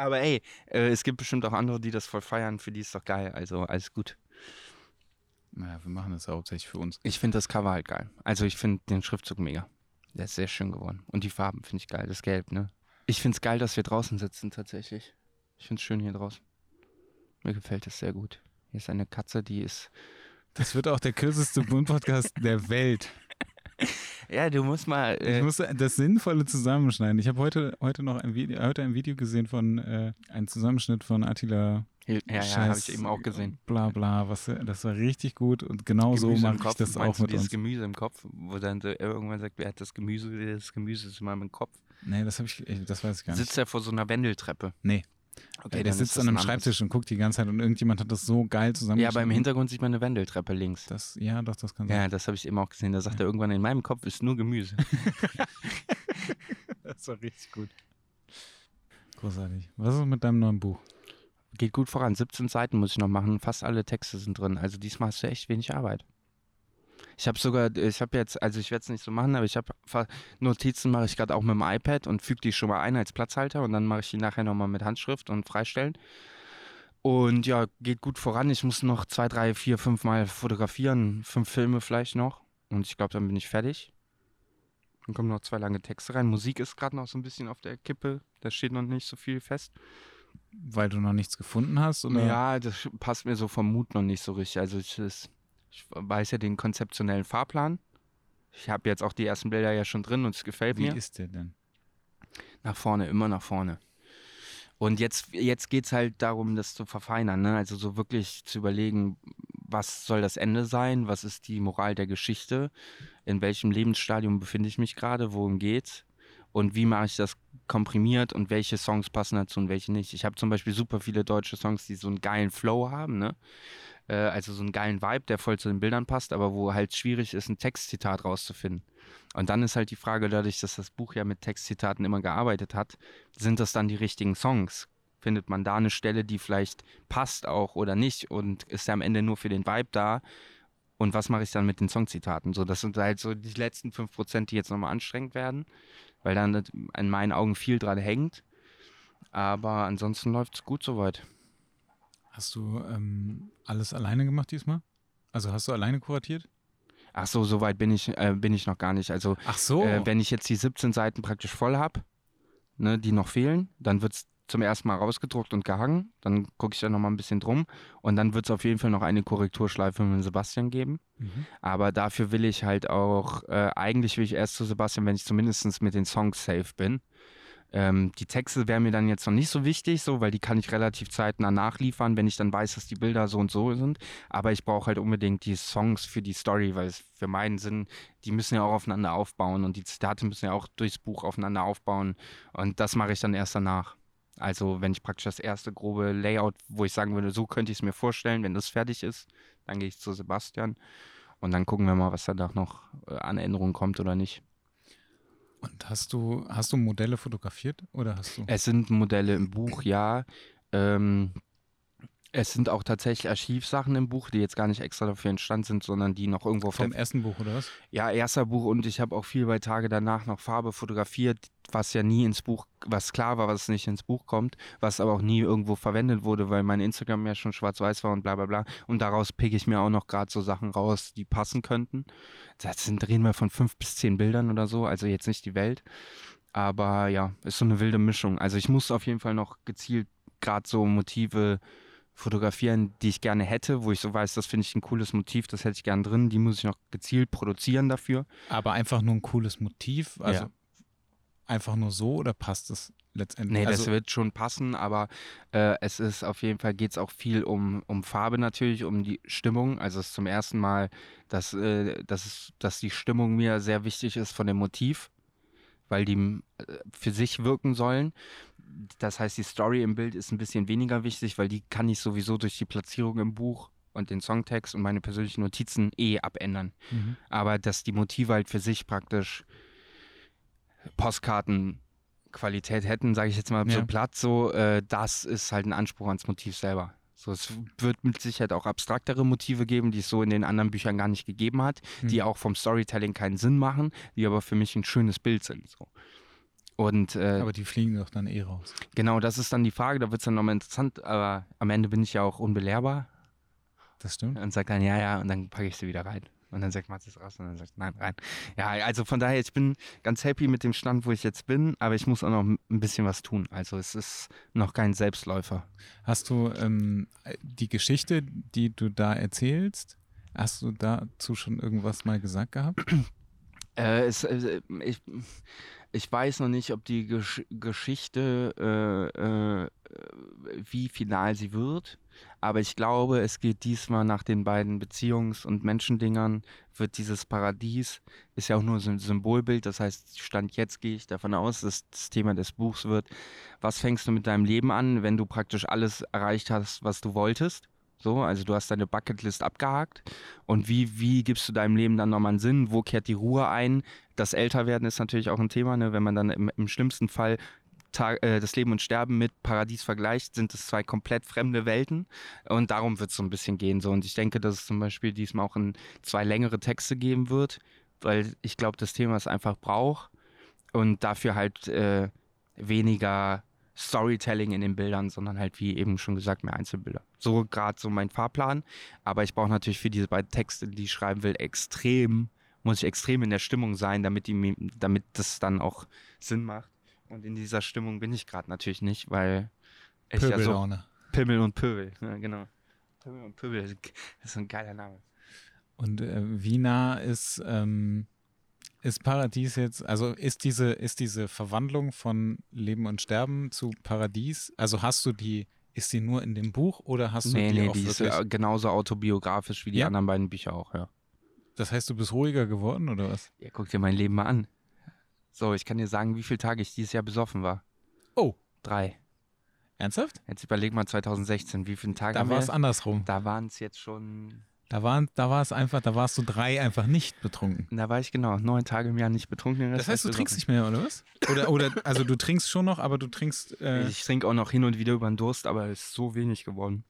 Aber ey, äh, es gibt bestimmt auch andere, die das voll feiern. Für die ist doch geil. Also alles gut. Naja, wir machen das ja hauptsächlich für uns. Ich finde das Cover halt geil. Also ich finde den Schriftzug mega. Der ist sehr schön geworden. Und die Farben finde ich geil. Das Gelb, ne? Ich finde es geil, dass wir draußen sitzen tatsächlich. Ich finde es schön hier draußen. Mir gefällt es sehr gut. Hier ist eine Katze, die ist. Das wird auch der kürzeste Bund-Podcast der Welt. Ja, du musst mal. Ich Äh, muss das Sinnvolle zusammenschneiden. Ich habe heute, heute noch ein Video, heute ein Video gesehen von, äh, ein Zusammenschnitt von Attila. ja, ja, Scheiß- habe ich eben auch gesehen. Bla bla, was, das war richtig gut und genau so Gemüse im mache ich das auch mit dieses uns. Gemüse im Kopf, wo dann so irgendwann sagt, wer hat das Gemüse? Das Gemüse ist in meinem Kopf. Nee, das habe ich, ich- das weiß ich gar nicht. Sitzt er vor so einer Wendeltreppe? Nee. Okay, der dann sitzt an einem. Schreibtisch und guckt die ganze Zeit und irgendjemand hat das so geil zusammen. Ja, aber im Hintergrund sieht man eine Wendeltreppe links. Das, ja, doch, das kann sein. Ja, das habe ich eben auch gesehen. Da sagt er irgendwann, in meinem Kopf ist nur Gemüse. Das war richtig gut. Großartig. Was ist mit deinem neuen Buch? Geht gut voran. 17 Seiten muss ich noch machen. Fast alle Texte sind drin. Also diesmal hast du echt wenig Arbeit. Ich habe sogar, ich habe jetzt, also ich werde es nicht so machen, aber ich habe Notizen mache ich gerade auch mit dem iPad und füge die schon mal ein als Platzhalter und dann mache ich die nachher nochmal mit Handschrift und freistellen. Und ja, geht gut voran. Ich muss noch zwei, drei, vier, fünf Mal fotografieren, fünf Filme vielleicht noch. Und ich glaube, dann bin ich fertig. Dann kommen noch zwei lange Texte rein. Musik ist gerade noch so ein bisschen auf der Kippe. Da steht noch nicht so viel fest. Weil du noch nichts gefunden hast? Oder? Ja, das passt mir so vom Mut noch nicht so richtig. Also ich, das, ich weiß ja den konzeptionellen Fahrplan. Ich habe jetzt auch die ersten Bilder ja schon drin und es gefällt Wie mir. ist der denn? Nach vorne, immer nach vorne. Und jetzt, jetzt geht es halt darum, das zu verfeinern. Ne? Also so wirklich zu überlegen, was soll das Ende sein? Was ist die Moral der Geschichte? In welchem Lebensstadium befinde ich mich gerade? Worum geht's? Und wie mache ich das komprimiert und welche Songs passen dazu und welche nicht? Ich habe zum Beispiel super viele deutsche Songs, die so einen geilen Flow haben, ne? Äh, also so einen geilen Vibe, der voll zu den Bildern passt, aber wo halt schwierig ist, ein Textzitat rauszufinden. Und dann ist halt die Frage, dadurch, dass das Buch ja mit Textzitaten immer gearbeitet hat, sind das dann die richtigen Songs? Findet man da eine Stelle, die vielleicht passt auch oder nicht und ist er am Ende nur für den Vibe da? Und was mache ich dann mit den Songzitaten? So, das sind halt so die letzten 5%, die jetzt nochmal anstrengend werden, weil dann in meinen Augen viel dran hängt. Aber ansonsten läuft es gut soweit. Hast du ähm, alles alleine gemacht diesmal? Also hast du alleine kuratiert? Ach so, soweit bin ich, äh, bin ich noch gar nicht. Also Ach so. Äh, wenn ich jetzt die 17 Seiten praktisch voll habe, ne, die noch fehlen, dann wird es zum ersten Mal rausgedruckt und gehangen. Dann gucke ich da nochmal ein bisschen drum. Und dann wird es auf jeden Fall noch eine Korrekturschleife mit Sebastian geben. mhm. Aber dafür will ich halt auch, äh, eigentlich will ich erst zu Sebastian, wenn ich zumindest mit den Songs safe bin. Ähm, die Texte wären mir dann jetzt noch nicht so wichtig, so, weil die kann ich relativ zeitnah nachliefern, wenn ich dann weiß, dass die Bilder so und so sind. Aber ich brauche halt unbedingt die Songs für die Story, weil es für meinen Sinn, die müssen ja auch aufeinander aufbauen und die Zitate müssen ja auch durchs Buch aufeinander aufbauen. Und das mache ich dann erst danach. Also wenn ich praktisch das erste grobe Layout, wo ich sagen würde, so könnte ich es mir vorstellen, wenn das fertig ist, dann gehe ich zu Sebastian und dann gucken wir mal, was danach noch äh, an Änderungen kommt oder nicht. Und hast du, hast du Modelle fotografiert oder hast du? Es sind Modelle im Buch, ja. Ähm, Es sind auch tatsächlich Archivsachen im Buch, die jetzt gar nicht extra dafür entstanden sind, sondern die noch irgendwo auf Vom ersten Buch, oder was? Ja, erster Buch und ich habe auch viel bei Tage danach noch Farbe fotografiert, was ja nie ins Buch, was klar war, was nicht ins Buch kommt, was aber auch nie irgendwo verwendet wurde, weil mein Instagram ja schon schwarz-weiß war und bla bla bla. Und daraus pick ich mir auch noch gerade so Sachen raus, die passen könnten. Das sind, reden wir von fünf bis zehn Bildern oder so, also jetzt nicht die Welt. Aber ja, ist so eine wilde Mischung. Also ich muss auf jeden Fall noch gezielt gerade so Motive fotografieren, die ich gerne hätte, wo ich so weiß, das finde ich ein cooles Motiv, das hätte ich gerne drin, die muss ich noch gezielt produzieren dafür. Aber einfach nur ein cooles Motiv, also Ja. einfach nur so oder passt das letztendlich? Nee, also, das wird schon passen, aber äh, es ist auf jeden Fall geht es auch viel um, um Farbe natürlich, um die Stimmung. Also es ist zum ersten Mal, dass, äh, dass, es, dass die Stimmung mir sehr wichtig ist von dem Motiv, weil die äh, für sich wirken sollen. Das heißt, die Story im Bild ist ein bisschen weniger wichtig, weil die kann ich sowieso durch die Platzierung im Buch und den Songtext und meine persönlichen Notizen eh abändern. Mhm. Aber dass die Motive halt für sich praktisch Postkartenqualität hätten, sage ich jetzt mal Ja. so platt, so, äh, das ist halt ein Anspruch ans Motiv selber. So, es wird mit Sicherheit auch abstraktere Motive geben, die es so in den anderen Büchern gar nicht gegeben hat, die Mhm. auch vom Storytelling keinen Sinn machen, die aber für mich ein schönes Bild sind. So. Und äh, Aber die fliegen doch dann eh raus. genau, das ist dann die Frage, da wird es dann nochmal interessant, aber am Ende bin ich ja auch unbelehrbar Das stimmt. und sagt dann, ja, ja, und dann packe ich sie wieder rein. Und dann sagt Mathis raus und dann sagt, nein, rein. Ja, also von daher, ich bin ganz happy mit dem Stand, wo ich jetzt bin, aber ich muss auch noch ein bisschen was tun. Also es ist noch kein Selbstläufer. Hast du ähm, die Geschichte, die du da erzählst, hast du dazu schon irgendwas mal gesagt gehabt? Äh, es, äh, ich, ich weiß noch nicht, ob die Gesch Geschichte, äh, äh, wie final sie wird, aber ich glaube, es geht diesmal nach den beiden Beziehungs- und Menschendingern, wird dieses Paradies, ist ja auch nur so ein Symbolbild, das heißt, Stand jetzt gehe ich davon aus, dass das Thema des Buchs wird, was fängst du mit deinem Leben an, wenn du praktisch alles erreicht hast, was du wolltest? So, also du hast deine Bucketlist abgehakt und wie, wie gibst du deinem Leben dann nochmal einen Sinn? Wo kehrt die Ruhe ein? Das Älterwerden ist natürlich auch ein Thema, ne? wenn man dann im, im schlimmsten Fall Tag, äh, das Leben und Sterben mit Paradies vergleicht, sind es zwei komplett fremde Welten und darum wird es so ein bisschen gehen. So. Und ich denke, dass es zum Beispiel diesmal auch in zwei längere Texte geben wird, weil ich glaube, das Thema es einfach braucht und dafür halt äh, weniger Storytelling in den Bildern, sondern halt, wie eben schon gesagt, mehr Einzelbilder. So gerade so mein Fahrplan. Aber ich brauche natürlich für diese beiden Texte, die ich schreiben will, extrem, muss ich extrem in der Stimmung sein, damit, die, damit das dann auch Sinn macht. Und in dieser Stimmung bin ich gerade natürlich nicht, weil ich ja so Pöbellaune. Pimmel und Pöbel, ja, genau. Pimmel und Pöbel, das ist ein geiler Name. Und äh, wie nah ist, ähm, ist Paradies jetzt, also ist diese, ist diese Verwandlung von Leben und Sterben zu Paradies, also hast du die, ist die nur in dem Buch oder hast du Nee, die nee, auch die ist äh, genauso autobiografisch wie die Ja? anderen beiden Bücher auch, ja. Das heißt, du bist ruhiger geworden oder was? Ja, guck dir mein Leben mal an. So, ich kann dir sagen, wie viele Tage ich dieses Jahr besoffen war. Oh. Drei. Ernsthaft? Jetzt überleg mal 2016, wie viele Tage Da war es andersrum. Da waren es jetzt schon. Da waren, da war es einfach, da warst du drei einfach nicht betrunken. Da war ich genau neun Tage im Jahr nicht betrunken. Das Rest heißt, du ich trinkst nicht mehr, oder was? Oder, oder, also du trinkst schon noch, aber du trinkst, besoffen. äh, Ich trinke auch noch hin und wieder über den Durst, aber es ist so wenig geworden.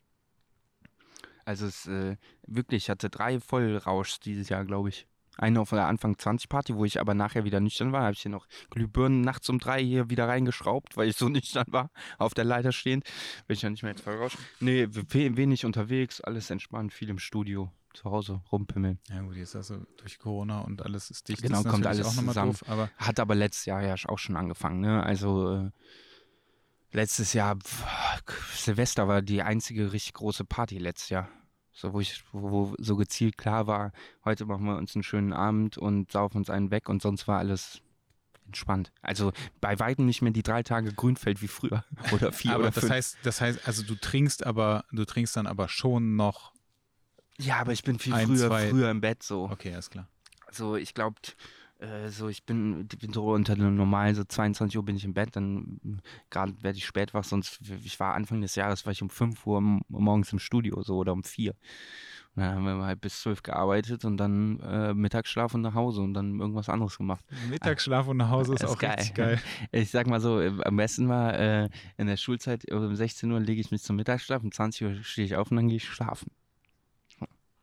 Also es äh, wirklich, ich hatte drei Vollrauschs dieses Jahr, glaube ich. Eine auf der Anfang 20 Party, wo ich aber nachher wieder nüchtern war. habe ich hier noch Glühbirnen nachts um drei hier wieder reingeschraubt, weil ich so nüchtern war, auf der Leiter stehend. Bin ich ja nicht mehr jetzt vollrauscht. Nee, we- wenig unterwegs, alles entspannt, viel im Studio, zu Hause rumpimmeln. ja gut, jetzt also durch Corona und alles ist dicht. Genau, ist kommt alles auch nochmal zusammen. doof, aber Hat aber letztes Jahr ja auch schon angefangen, ne? Also äh, letztes Jahr, pf, Silvester war die einzige richtig große Party letztes Jahr. So, wo ich, wo, wo so gezielt klar war, heute machen wir uns einen schönen Abend und saufen uns einen weg und sonst war alles entspannt. Also bei weitem nicht mehr die drei Tage Grünfeld wie früher. Oder vier aber oder das fünf. heißt, das heißt, also du trinkst aber, du trinkst dann aber schon noch. ja, aber ich bin viel ein, früher, zwei- früher im Bett so. Okay, alles klar. So, ich glaube, äh, so ich bin, bin so unter dem normal, so 22 Uhr bin ich im Bett, dann mm, gerade werde ich spät wach, sonst, ich war Anfang des Jahres, war ich um 5 Uhr morgens im Studio so oder um 4. Und dann haben wir halt bis zwölf gearbeitet und dann äh, Mittagsschlaf und nach Hause und dann irgendwas anderes gemacht. Mittagsschlaf und nach Hause ist, Ist auch geil. richtig geil. Ich sag mal so, äh, am besten war, äh, in der Schulzeit äh, um 16 Uhr lege ich mich zum Mittagsschlaf, um 20 Uhr stehe ich auf und dann gehe ich schlafen.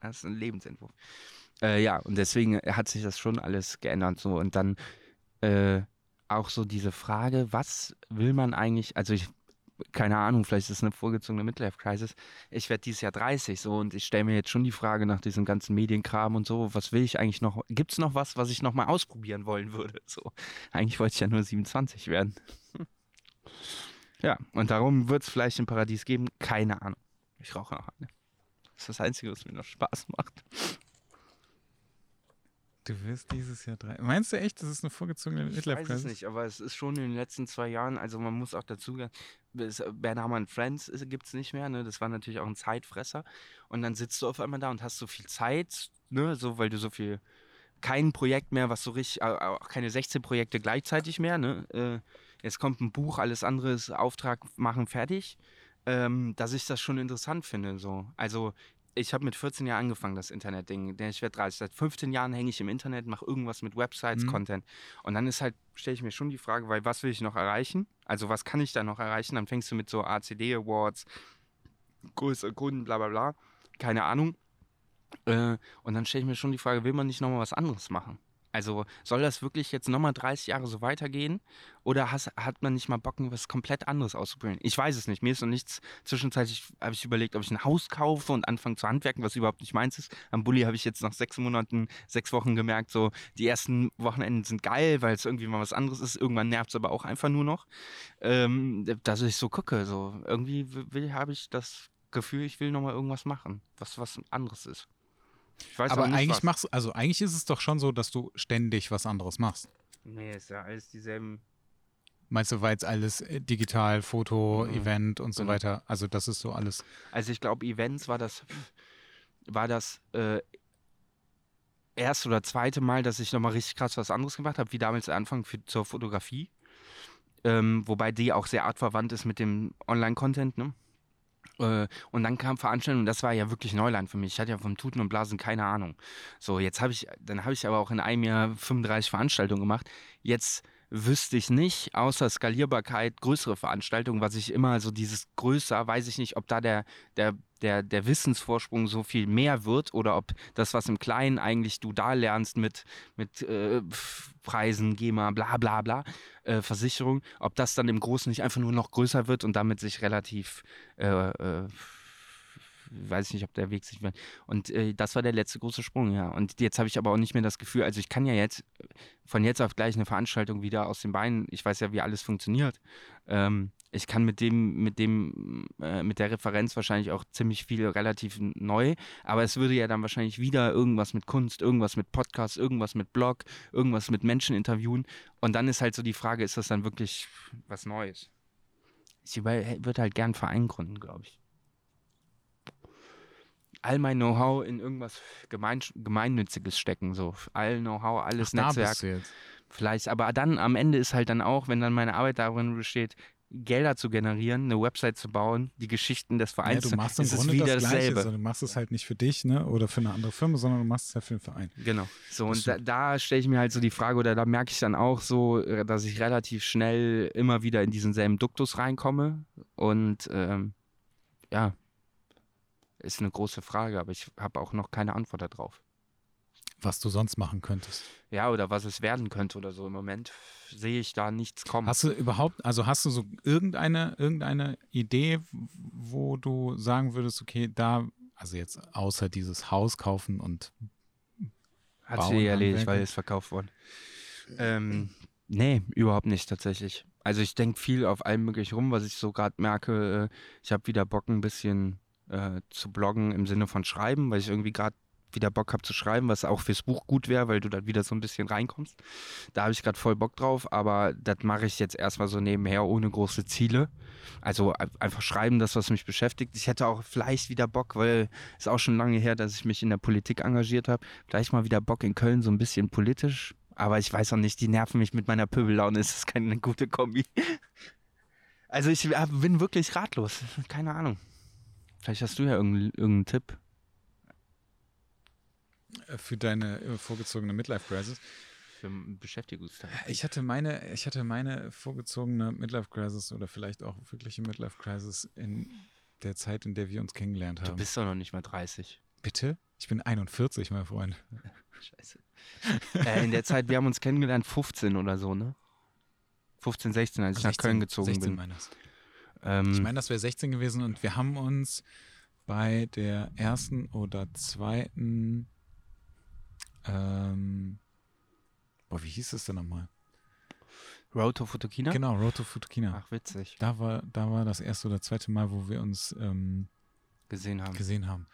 Das ist ein Lebensentwurf. Äh, ja, und deswegen hat sich das schon alles geändert so und dann äh, auch so diese Frage, was will man eigentlich, also ich, keine Ahnung, vielleicht ist es eine vorgezogene Midlife-Crisis. Ich werde dieses Jahr 30 so und ich stelle mir jetzt schon die Frage nach diesem ganzen Medienkram und so, was will ich eigentlich noch, gibt es noch was, was ich noch mal ausprobieren wollen würde? So, eigentlich wollte ich ja nur 27 werden. Ja, und darum wird es vielleicht ein Paradies geben, keine Ahnung. Ich rauche noch eine. Das ist das Einzige, was mir noch Spaß macht. Du wirst dieses Jahr drei. Meinst du echt, das ist eine vorgezogene Ich Midlife weiß es Crisis? nicht, aber es ist schon in den letzten zwei Jahren, also man muss auch dazu, es- Bernhard Hamann Friends gibt es nicht mehr, ne? das war natürlich auch ein Zeitfresser und dann sitzt du auf einmal da und hast so viel Zeit, ne? so, weil du so viel, kein Projekt mehr, was so richtig, au- au- auch keine 16 Projekte gleichzeitig mehr, ne? äh, jetzt kommt ein Buch, alles andere ist Auftrag machen, fertig, ähm, dass ich das schon interessant finde, so, also ich habe mit 14 Jahren angefangen, das Internet-Ding. Ich werde 30. Seit 15 Jahren hänge ich im Internet, mache irgendwas mit Websites, Mhm. Content. Und dann ist halt, stelle ich mir schon die Frage, weil was will ich noch erreichen? Also was kann ich da noch erreichen? Dann fängst du mit so ACD Awards, größere Kunden, bla bla bla. Keine Ahnung. Äh, und dann stelle ich mir schon die Frage, will man nicht nochmal was anderes machen? Also soll das wirklich jetzt nochmal 30 Jahre so weitergehen? Oder has, hat man nicht mal Bock, was komplett anderes auszuprobieren? Ich weiß es nicht. Mir ist noch nichts. Zwischenzeitlich habe ich überlegt, ob ich ein Haus kaufe und anfange zu handwerken, was überhaupt nicht meins ist. Am Bulli habe ich jetzt nach sechs Monaten, sechs Wochen gemerkt, so die ersten Wochenenden sind geil, weil es irgendwie mal was anderes ist. Irgendwann nervt es aber auch einfach nur noch. Ähm, dass ich so gucke. So irgendwie habe ich das Gefühl, ich will nochmal irgendwas machen, was was anderes ist. Ich weiß Aber auch nicht, eigentlich was. machst also eigentlich ist es doch schon so, dass du ständig was anderes machst. Nee, ist ja alles dieselben. Meinst du, weil es alles äh, digital, Foto, Mhm. Event und so Genau. weiter, also das ist so alles. Also ich glaube, Events war das, war das äh, erste oder zweite Mal, dass ich nochmal richtig krass was anderes gemacht habe, wie damals Anfang für, zur Fotografie. Ähm, wobei die auch sehr artverwandt ist mit dem Online-Content, ne? Äh, und dann kam Veranstaltung das war ja wirklich Neuland für mich. Ich hatte ja vom Tuten und Blasen keine Ahnung. So, jetzt habe ich, dann habe ich aber auch in einem Jahr 35 Veranstaltungen gemacht. Jetzt wüsste ich nicht, außer Skalierbarkeit, größere Veranstaltungen, was ich immer so dieses größer, weiß ich nicht, ob da der, der, der, der Wissensvorsprung so viel mehr wird oder ob das, was im Kleinen eigentlich du da lernst mit, mit äh, Preisen, GEMA, bla bla bla, äh, Versicherung, ob das dann im Großen nicht einfach nur noch größer wird und damit sich relativ, äh, äh, weiß ich nicht, ob der Weg sich. Und äh, das war der letzte große Sprung, ja. Und jetzt habe ich aber auch nicht mehr das Gefühl, also ich kann ja jetzt von jetzt auf gleich eine Veranstaltung wieder aus den Beinen, ich weiß ja, wie alles funktioniert. Ähm, ich kann mit dem, mit dem, äh, mit der Referenz wahrscheinlich auch ziemlich viel relativ neu, aber es würde ja dann wahrscheinlich wieder irgendwas mit Kunst, irgendwas mit Podcast, irgendwas mit Blog, irgendwas mit Menschen interviewen. Und dann ist halt so die Frage, ist das dann wirklich was Neues? Ich würde halt gern Verein gründen, glaube ich. All mein Know-how in irgendwas gemein, Gemeinnütziges stecken, so. All Know-how, alles da Netzwerk. Vielleicht, aber dann am Ende ist halt dann auch, wenn dann meine Arbeit darin besteht, Gelder zu generieren, eine Website zu bauen, die Geschichten des Ja, Vereins du zu machst im ist es Grunde wieder das Gleiche, dasselbe. so, du machst es halt nicht für dich ne, oder für eine andere Firma, sondern du machst es halt für den Verein. Genau. So, Das und da, da stelle ich mir halt so die Frage, oder da merke ich dann auch so, äh, dass ich relativ schnell immer wieder in diesen selben Duktus reinkomme. Und ähm, ja, ist eine große Frage, aber ich habe auch noch keine Antwort darauf. Was du sonst machen könntest. Ja, oder was es werden könnte oder so. Im Moment sehe ich da nichts kommen. Hast du überhaupt, also hast du so irgendeine, irgendeine Idee, wo du sagen würdest, okay, da, also jetzt außer dieses Haus kaufen und Hat sie erledigt, weil es verkauft worden. Ähm, nee, überhaupt nicht tatsächlich. Also ich denke viel auf allem möglich rum, was ich so gerade merke. Äh, ich habe wieder Bock ein bisschen äh, zu bloggen im Sinne von schreiben, weil ich irgendwie gerade wieder Bock habe zu schreiben, was auch fürs Buch gut wäre, weil du dann wieder so ein bisschen reinkommst. Da habe ich gerade voll Bock drauf, aber das mache ich jetzt erstmal so nebenher ohne große Ziele. Also ein- einfach schreiben, das, was mich beschäftigt. Ich hätte auch vielleicht wieder Bock, weil es auch schon lange her, dass ich mich in der Politik engagiert habe. Vielleicht mal wieder Bock in Köln, so ein bisschen politisch. Aber ich weiß auch nicht, die nerven mich mit meiner Pöbellaune. Ist das keine gute Kombi? Also ich bin wirklich ratlos. Keine Ahnung. Vielleicht hast du ja irgendeinen irgendeinen Tipp. Für deine äh, vorgezogene Midlife-Crisis. Für Beschäftigungstherapie. Ich hatte meine, ich hatte meine vorgezogene Midlife-Crisis oder vielleicht auch wirkliche Midlife-Crisis in der Zeit, in der wir uns kennengelernt Du haben. bist doch noch nicht mal 30. Bitte? Ich bin 41, mein Freund. Scheiße. äh, in der Zeit, wir haben uns kennengelernt, 15 oder so, ne? 15, 16, als ich nach Köln gezogen 16 bin. meine ich. Ähm, Ich meine, das wäre 16 gewesen und wir haben uns bei der ersten oder zweiten, ähm, boah, wie hieß es denn nochmal? Road to Futokina? Genau, Road to Futukina. Ach, witzig. Da war, da war das erste oder zweite Mal, wo wir uns ähm, Gesehen haben. gesehen haben.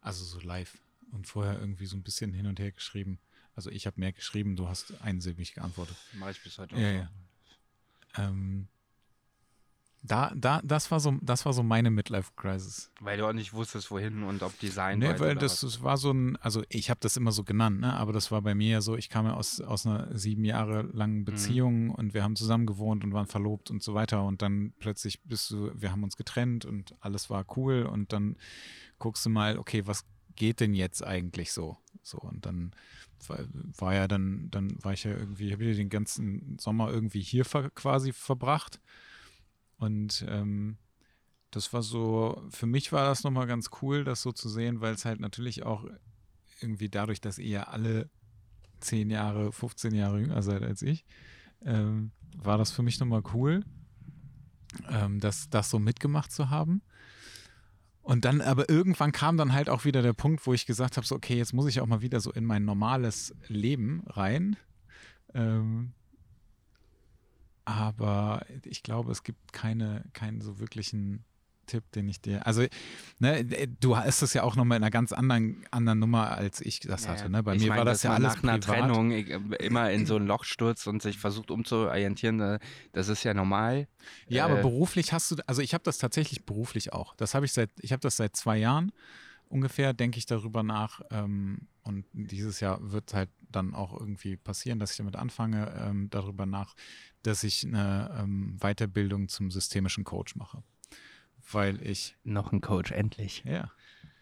Also so live. Und vorher irgendwie so ein bisschen hin und her geschrieben. Also ich habe mehr geschrieben, du hast einsilbig geantwortet. Mach ich bis heute Ja, auch ja. Ähm, da, da, das war so, das war so meine Midlife-Crisis. Weil du auch nicht wusstest, wohin und ob Design Nee, weil das, das war so ein, also ich habe das immer so genannt, ne? aber das war bei mir ja so, ich kam ja aus, aus einer sieben Jahre Mhm. langen Beziehung und wir haben zusammen gewohnt und waren verlobt und so weiter und dann plötzlich bist du, wir haben uns getrennt und alles war cool und dann guckst du mal, okay, was geht denn jetzt eigentlich so? So und dann war, war ja dann, dann war ich ja irgendwie, habe ich den ganzen Sommer irgendwie hier ver, quasi verbracht und ähm, das war so, für mich war das nochmal ganz cool, das so zu sehen, weil es halt natürlich auch irgendwie dadurch, dass ihr alle 10 Jahre, 15 Jahre jünger seid als ich, ähm, war das für mich nochmal cool, ähm, das, das so mitgemacht zu haben. Und dann, aber irgendwann kam dann halt auch wieder der Punkt, wo ich gesagt habe, so, okay, jetzt muss ich auch mal wieder so in mein normales Leben rein. Ähm, aber ich glaube, es gibt keine, keinen so wirklichen Tipp, den ich dir. Also, ne, du hast es ja auch nochmal in einer ganz anderen, anderen Nummer, als ich das hatte. Ne? Bei ich mir mein, war das ja alles nach einer privat. Trennung ich, äh, immer in so ein Loch stürzt und sich versucht umzuorientieren. äh, Das ist ja normal. Ja, aber Äh, beruflich hast du, also ich habe das tatsächlich beruflich auch. Das habe ich seit, ich habe das seit zwei Jahren ungefähr, denke ich darüber nach. Ähm, und dieses Jahr wird halt dann auch irgendwie passieren, dass ich damit anfange, ähm, darüber nach, dass ich eine ähm, Weiterbildung zum systemischen Coach mache. Weil ich, Noch ein Coach, endlich. ja,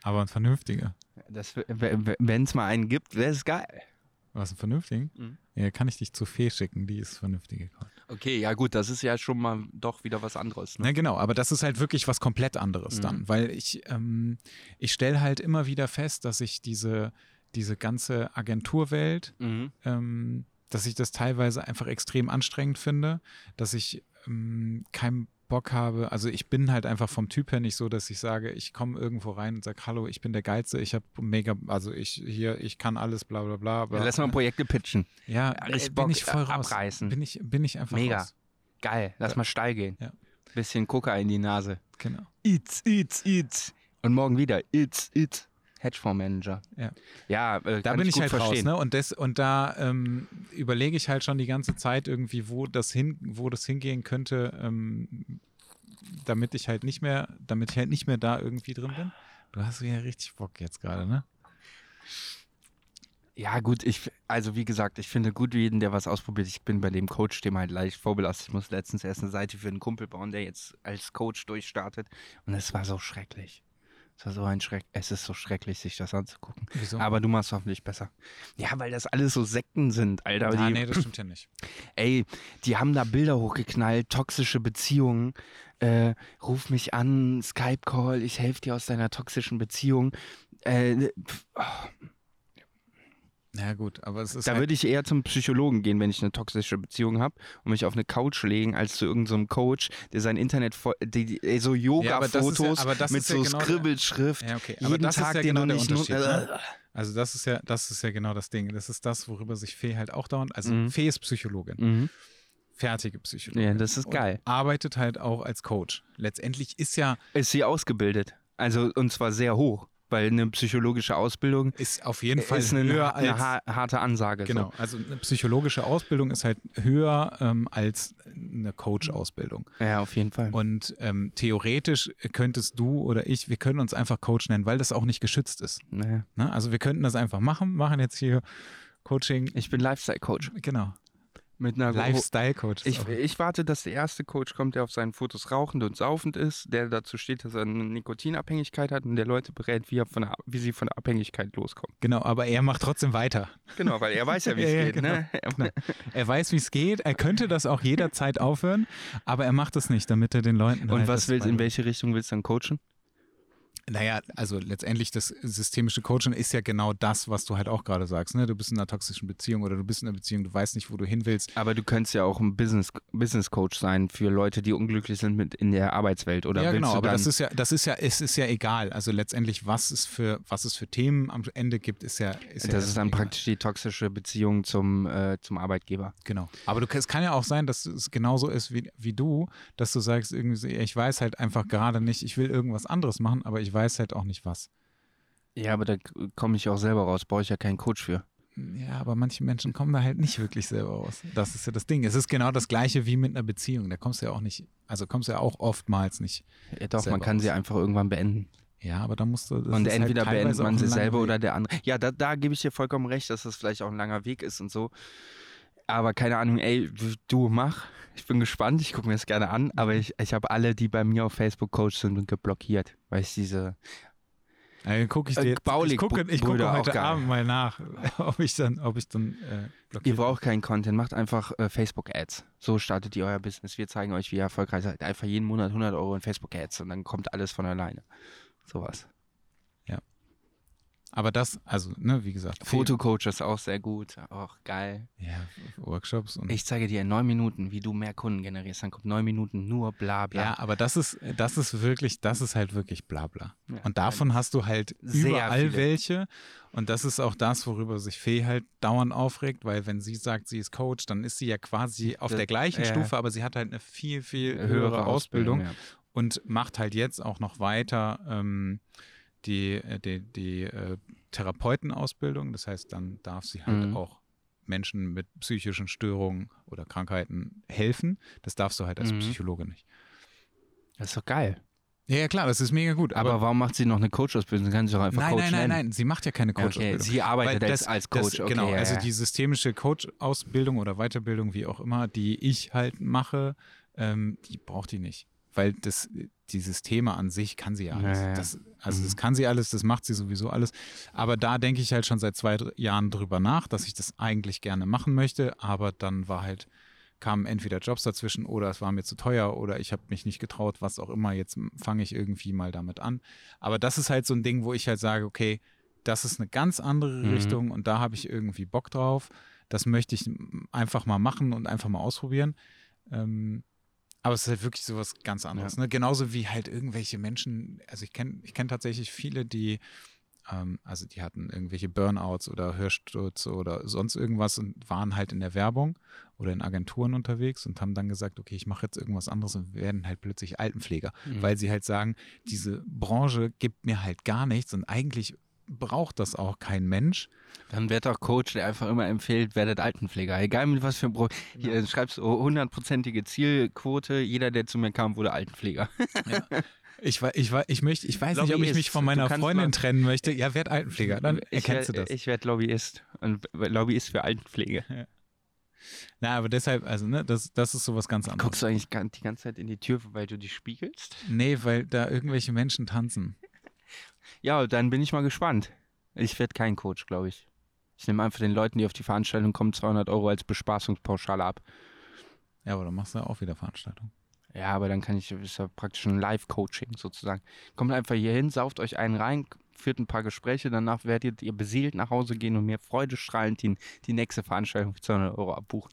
aber ein vernünftiger. Wenn es mal einen gibt, wäre es geil. Was ein vernünftigen? Mhm. Ja, kann ich dich zu Fee schicken, die ist vernünftige. Okay, ja gut, das ist ja schon mal doch wieder was anderes. Ne? Ne, genau, aber das ist halt wirklich was komplett anderes Mhm. dann, weil ich, ähm, ich stelle halt immer wieder fest, dass ich diese, diese ganze Agenturwelt, Mhm. ähm, dass ich das teilweise einfach extrem anstrengend finde, dass ich ähm, keinen Bock habe. Also ich bin halt einfach vom Typ her nicht so, dass ich sage, ich komme irgendwo rein und sage, hallo, ich bin der Geilste, ich habe mega, also ich hier, ich kann alles, bla bla bla. Ja, lass mal Projekte pitchen. ja, richtig äh, Bock, bin ich voll äh, raus. abreißen. Bin ich, bin ich einfach Mega. raus. Geil, lass Ja. mal steil gehen. Ja. Bisschen Coca in die Nase. Genau. It's, it's, it's. Und morgen wieder. It's, it's. Hedgefondsmanager. Ja. Ja, äh, Da bin ich gut halt verstehen. raus, ne? Und, das, und da ähm, überlege ich halt schon die ganze Zeit irgendwie, wo das hin, wo das hingehen könnte, ähm, damit ich halt nicht mehr, damit ich halt nicht mehr da irgendwie drin bin. Du hast ja richtig Bock jetzt gerade, ne? Ja, gut, ich, also wie gesagt, ich finde gut jeden, der was ausprobiert. Ich bin bei dem Coach, dem halt leicht vorbelastet. Ich muss letztens erst eine Seite für einen Kumpel bauen, der jetzt als Coach durchstartet. Und es war so schrecklich. Es war so ein Schreck. Es ist so schrecklich, sich das anzugucken. Wieso? Aber du machst hoffentlich besser. Ja, weil das alles so Sekten sind, Alter. ah, die, nee, das stimmt ja nicht. Ey, die haben da Bilder hochgeknallt, toxische Beziehungen. Äh, ruf mich an, Skype-Call, ich helfe dir aus deiner toxischen Beziehung. Äh, oh, Ja, gut, aber es ist da halt, würde ich eher zum Psychologen gehen, wenn ich eine toxische Beziehung habe und mich auf eine Couch legen, als zu irgendeinem Coach, der sein Internet voll, die, die, ey, so Ja, ja- Yoga-Fotos aber das mit ja so genau Scribbelschrift. ja, okay. Aber jeden das Tag, ist ja genau der nicht nur. Unterschied. ne? Also das ist ja, das ist ja genau das Ding. Das ist das, worüber sich Fee halt auch dauernd, also Mhm. Fee ist Psychologin. Mhm. fertige Psychologin. Ja, das ist geil. Arbeitet halt auch als Coach. Letztendlich ist ja, Ist sie ausgebildet. Also, und zwar sehr hoch, weil eine psychologische Ausbildung ist auf jeden Fall ist eine, höher eine als. ha- harte Ansage. Genau, also eine psychologische Ausbildung ist halt höher ähm, als eine Coach-Ausbildung. So. Ja, auf jeden Fall. Und ähm, theoretisch könntest du oder ich, wir können uns einfach Coach nennen, weil das auch nicht geschützt ist. Naja. Ne? Also wir könnten das einfach machen, machen jetzt hier Coaching. Ich bin Lifestyle-Coach. Genau. Mit einer Lifestyle-Coach. Ich, ich warte, dass der erste Coach kommt, der auf seinen Fotos rauchend und saufend ist, der dazu steht, dass er eine Nikotinabhängigkeit hat und der Leute berät, wie, er von der, wie sie von der Abhängigkeit loskommen. Genau, aber er macht trotzdem weiter. Genau, weil er weiß ja, wie es Ja, geht. Ne? genau. Er weiß, wie es geht. Er könnte das auch jederzeit aufhören, aber er macht es nicht, damit er den Leuten. Und halt was willst, in welche Richtung willst du dann coachen? Naja, also letztendlich das systemische Coaching ist ja genau das, was du halt auch gerade sagst. Ne? Du bist in einer toxischen Beziehung oder du bist in einer Beziehung, du weißt nicht, wo du hin willst. Aber du könntest ja auch ein Business, Business Coach sein für Leute, die unglücklich sind mit in der Arbeitswelt. Oder ja, genau, aber das ist ja, das ist ja, es ist ja egal. Also letztendlich, was es für, was es für Themen am Ende gibt, ist ja. Ist ja das ist dann egal. praktisch die toxische Beziehung zum, äh, zum Arbeitgeber. Genau. Aber du, es kann ja auch sein, dass es genauso ist wie, wie du, dass du sagst, irgendwie, ich weiß halt einfach gerade nicht, ich will irgendwas anderes machen, aber ich weiß halt auch nicht was. Ja, aber da komme ich auch selber raus, brauche ich ja keinen Coach für. Ja, aber manche Menschen kommen da halt nicht wirklich selber raus. Das ist ja das Ding. Es ist genau das gleiche wie mit einer Beziehung. Da kommst du ja auch nicht, also kommst du ja auch oftmals nicht. Ja, doch, man kann sie aus. einfach irgendwann beenden. Ja, aber da musst du. das und halt entweder beendet teilweise man sie selber Weg. oder der andere. Ja, da, da gebe ich dir vollkommen recht, dass das vielleicht auch ein langer Weg ist und so. Aber keine Ahnung, ey, du mach. Ich bin gespannt, ich gucke mir das gerne an, aber ich, ich habe alle, die bei mir auf Facebook Coach sind, geblockiert, weil ich diese. Ja, guck ich Äh, dir jetzt, Baulig- ich gucke, ich gucke heute. Abend mal nach, ob ich dann, ob ich dann äh, Ihr blockiert braucht keinen Content, macht einfach äh, Facebook-Ads. So startet ihr euer Business. Wir zeigen euch, wie ihr erfolgreich seid. Einfach jeden Monat 100 Euro in Facebook-Ads und dann kommt alles von alleine. Sowas. Aber das, also, ne, wie gesagt. Fotocoach ist auch sehr gut. Auch geil. Ja, Workshops und. Ich zeige dir in neun Minuten, wie du mehr Kunden generierst. Dann kommt neun Minuten nur bla bla. Ja, aber das ist, das ist wirklich, das ist halt wirklich Blabla. Ja, Und davon hast du halt überall viele. welche. Und das ist auch das, worüber sich Fee halt dauernd aufregt, weil wenn sie sagt, sie ist Coach, dann ist sie ja quasi auf Das- der gleichen ja. Stufe, aber sie hat halt eine viel, viel höhere, Ausbildung, ja. und macht halt jetzt auch noch weiter ähm, die, äh, die, die äh, Therapeutenausbildung. Das heißt, dann darf sie halt Mhm. auch Menschen mit psychischen Störungen oder Krankheiten helfen. Das darfst du halt als Mhm. Psychologe nicht. Das ist doch geil. Ja, ja, klar, das ist mega gut. Aber, Aber, warum macht sie noch eine Coach-Ausbildung? Sie kann sich doch einfach nein, Coach nein, nein, nennen. nein, sie macht ja keine Coach-Ausbildung. Okay, sie arbeitet als, als Coach. das, okay, genau, ja, also ja. die systemische Coach-Ausbildung oder Weiterbildung, wie auch immer, die ich halt mache, ähm, die braucht die nicht. Weil das, die Systeme an sich kann sie ja alles. Ja, ja. Das, also Mhm. das kann sie alles, das macht sie sowieso alles. Aber da denke ich halt schon seit zwei Jahren drüber nach, dass ich das eigentlich gerne machen möchte, aber dann war halt, kamen entweder Jobs dazwischen oder es war mir zu teuer oder ich habe mich nicht getraut, was auch immer. Jetzt fange ich irgendwie mal damit an. Aber das ist halt so ein Ding, wo ich halt sage, okay, das ist eine ganz andere Mhm. Richtung und da habe ich irgendwie Bock drauf. Das möchte ich einfach mal machen und einfach mal ausprobieren. Ähm, aber es ist halt wirklich sowas ganz anderes. Ne? Genauso wie halt irgendwelche Menschen, also ich kenne ich kenn tatsächlich viele, die, ähm, also die hatten irgendwelche Burnouts oder Hörsturz oder sonst irgendwas und waren halt in der Werbung oder in Agenturen unterwegs und haben dann gesagt, okay, ich mache jetzt irgendwas anderes und werden halt plötzlich Altenpfleger Mhm. weil sie halt sagen, diese Branche gibt mir halt gar nichts und eigentlich braucht das auch kein Mensch. Dann wird doch Coach, der einfach immer empfiehlt, werdet Altenpfleger. Egal mit was für ein Pro Hier Genau. schreibst du hundertprozentige Zielquote. Jeder, der zu mir kam, wurde Altenpfleger. Ich, wei- ich, wei- ich, möchte, ich weiß nicht, ob ich Lobbyist. mich von Du meiner Freundin trennen möchte. Ja, werd Altenpfleger, dann ich erkennst du werd, das. Ich werde Lobbyist. Und Lobbyist für Altenpflege. Na, aber deshalb, also, ne, das, das ist sowas ganz anderes. Guckst du eigentlich die ganze Zeit in die Tür, weil du dich spiegelst? Nee, weil da irgendwelche Menschen tanzen. Ja, dann bin ich mal gespannt. Ich werde kein Coach, glaube ich. Ich nehme einfach den Leuten, die auf die Veranstaltung kommen, 200 Euro als Bespaßungspauschale ab. Ja, aber dann machst du auch wieder Veranstaltungen. Ja, aber dann kann ich, ist ja praktisch ein Live-Coaching sozusagen. Kommt einfach hier hin, sauft euch einen rein, führt ein paar Gespräche, danach werdet ihr beseelt nach Hause gehen und mir freudestrahlend die, die nächste Veranstaltung für 200 Euro abbuchen.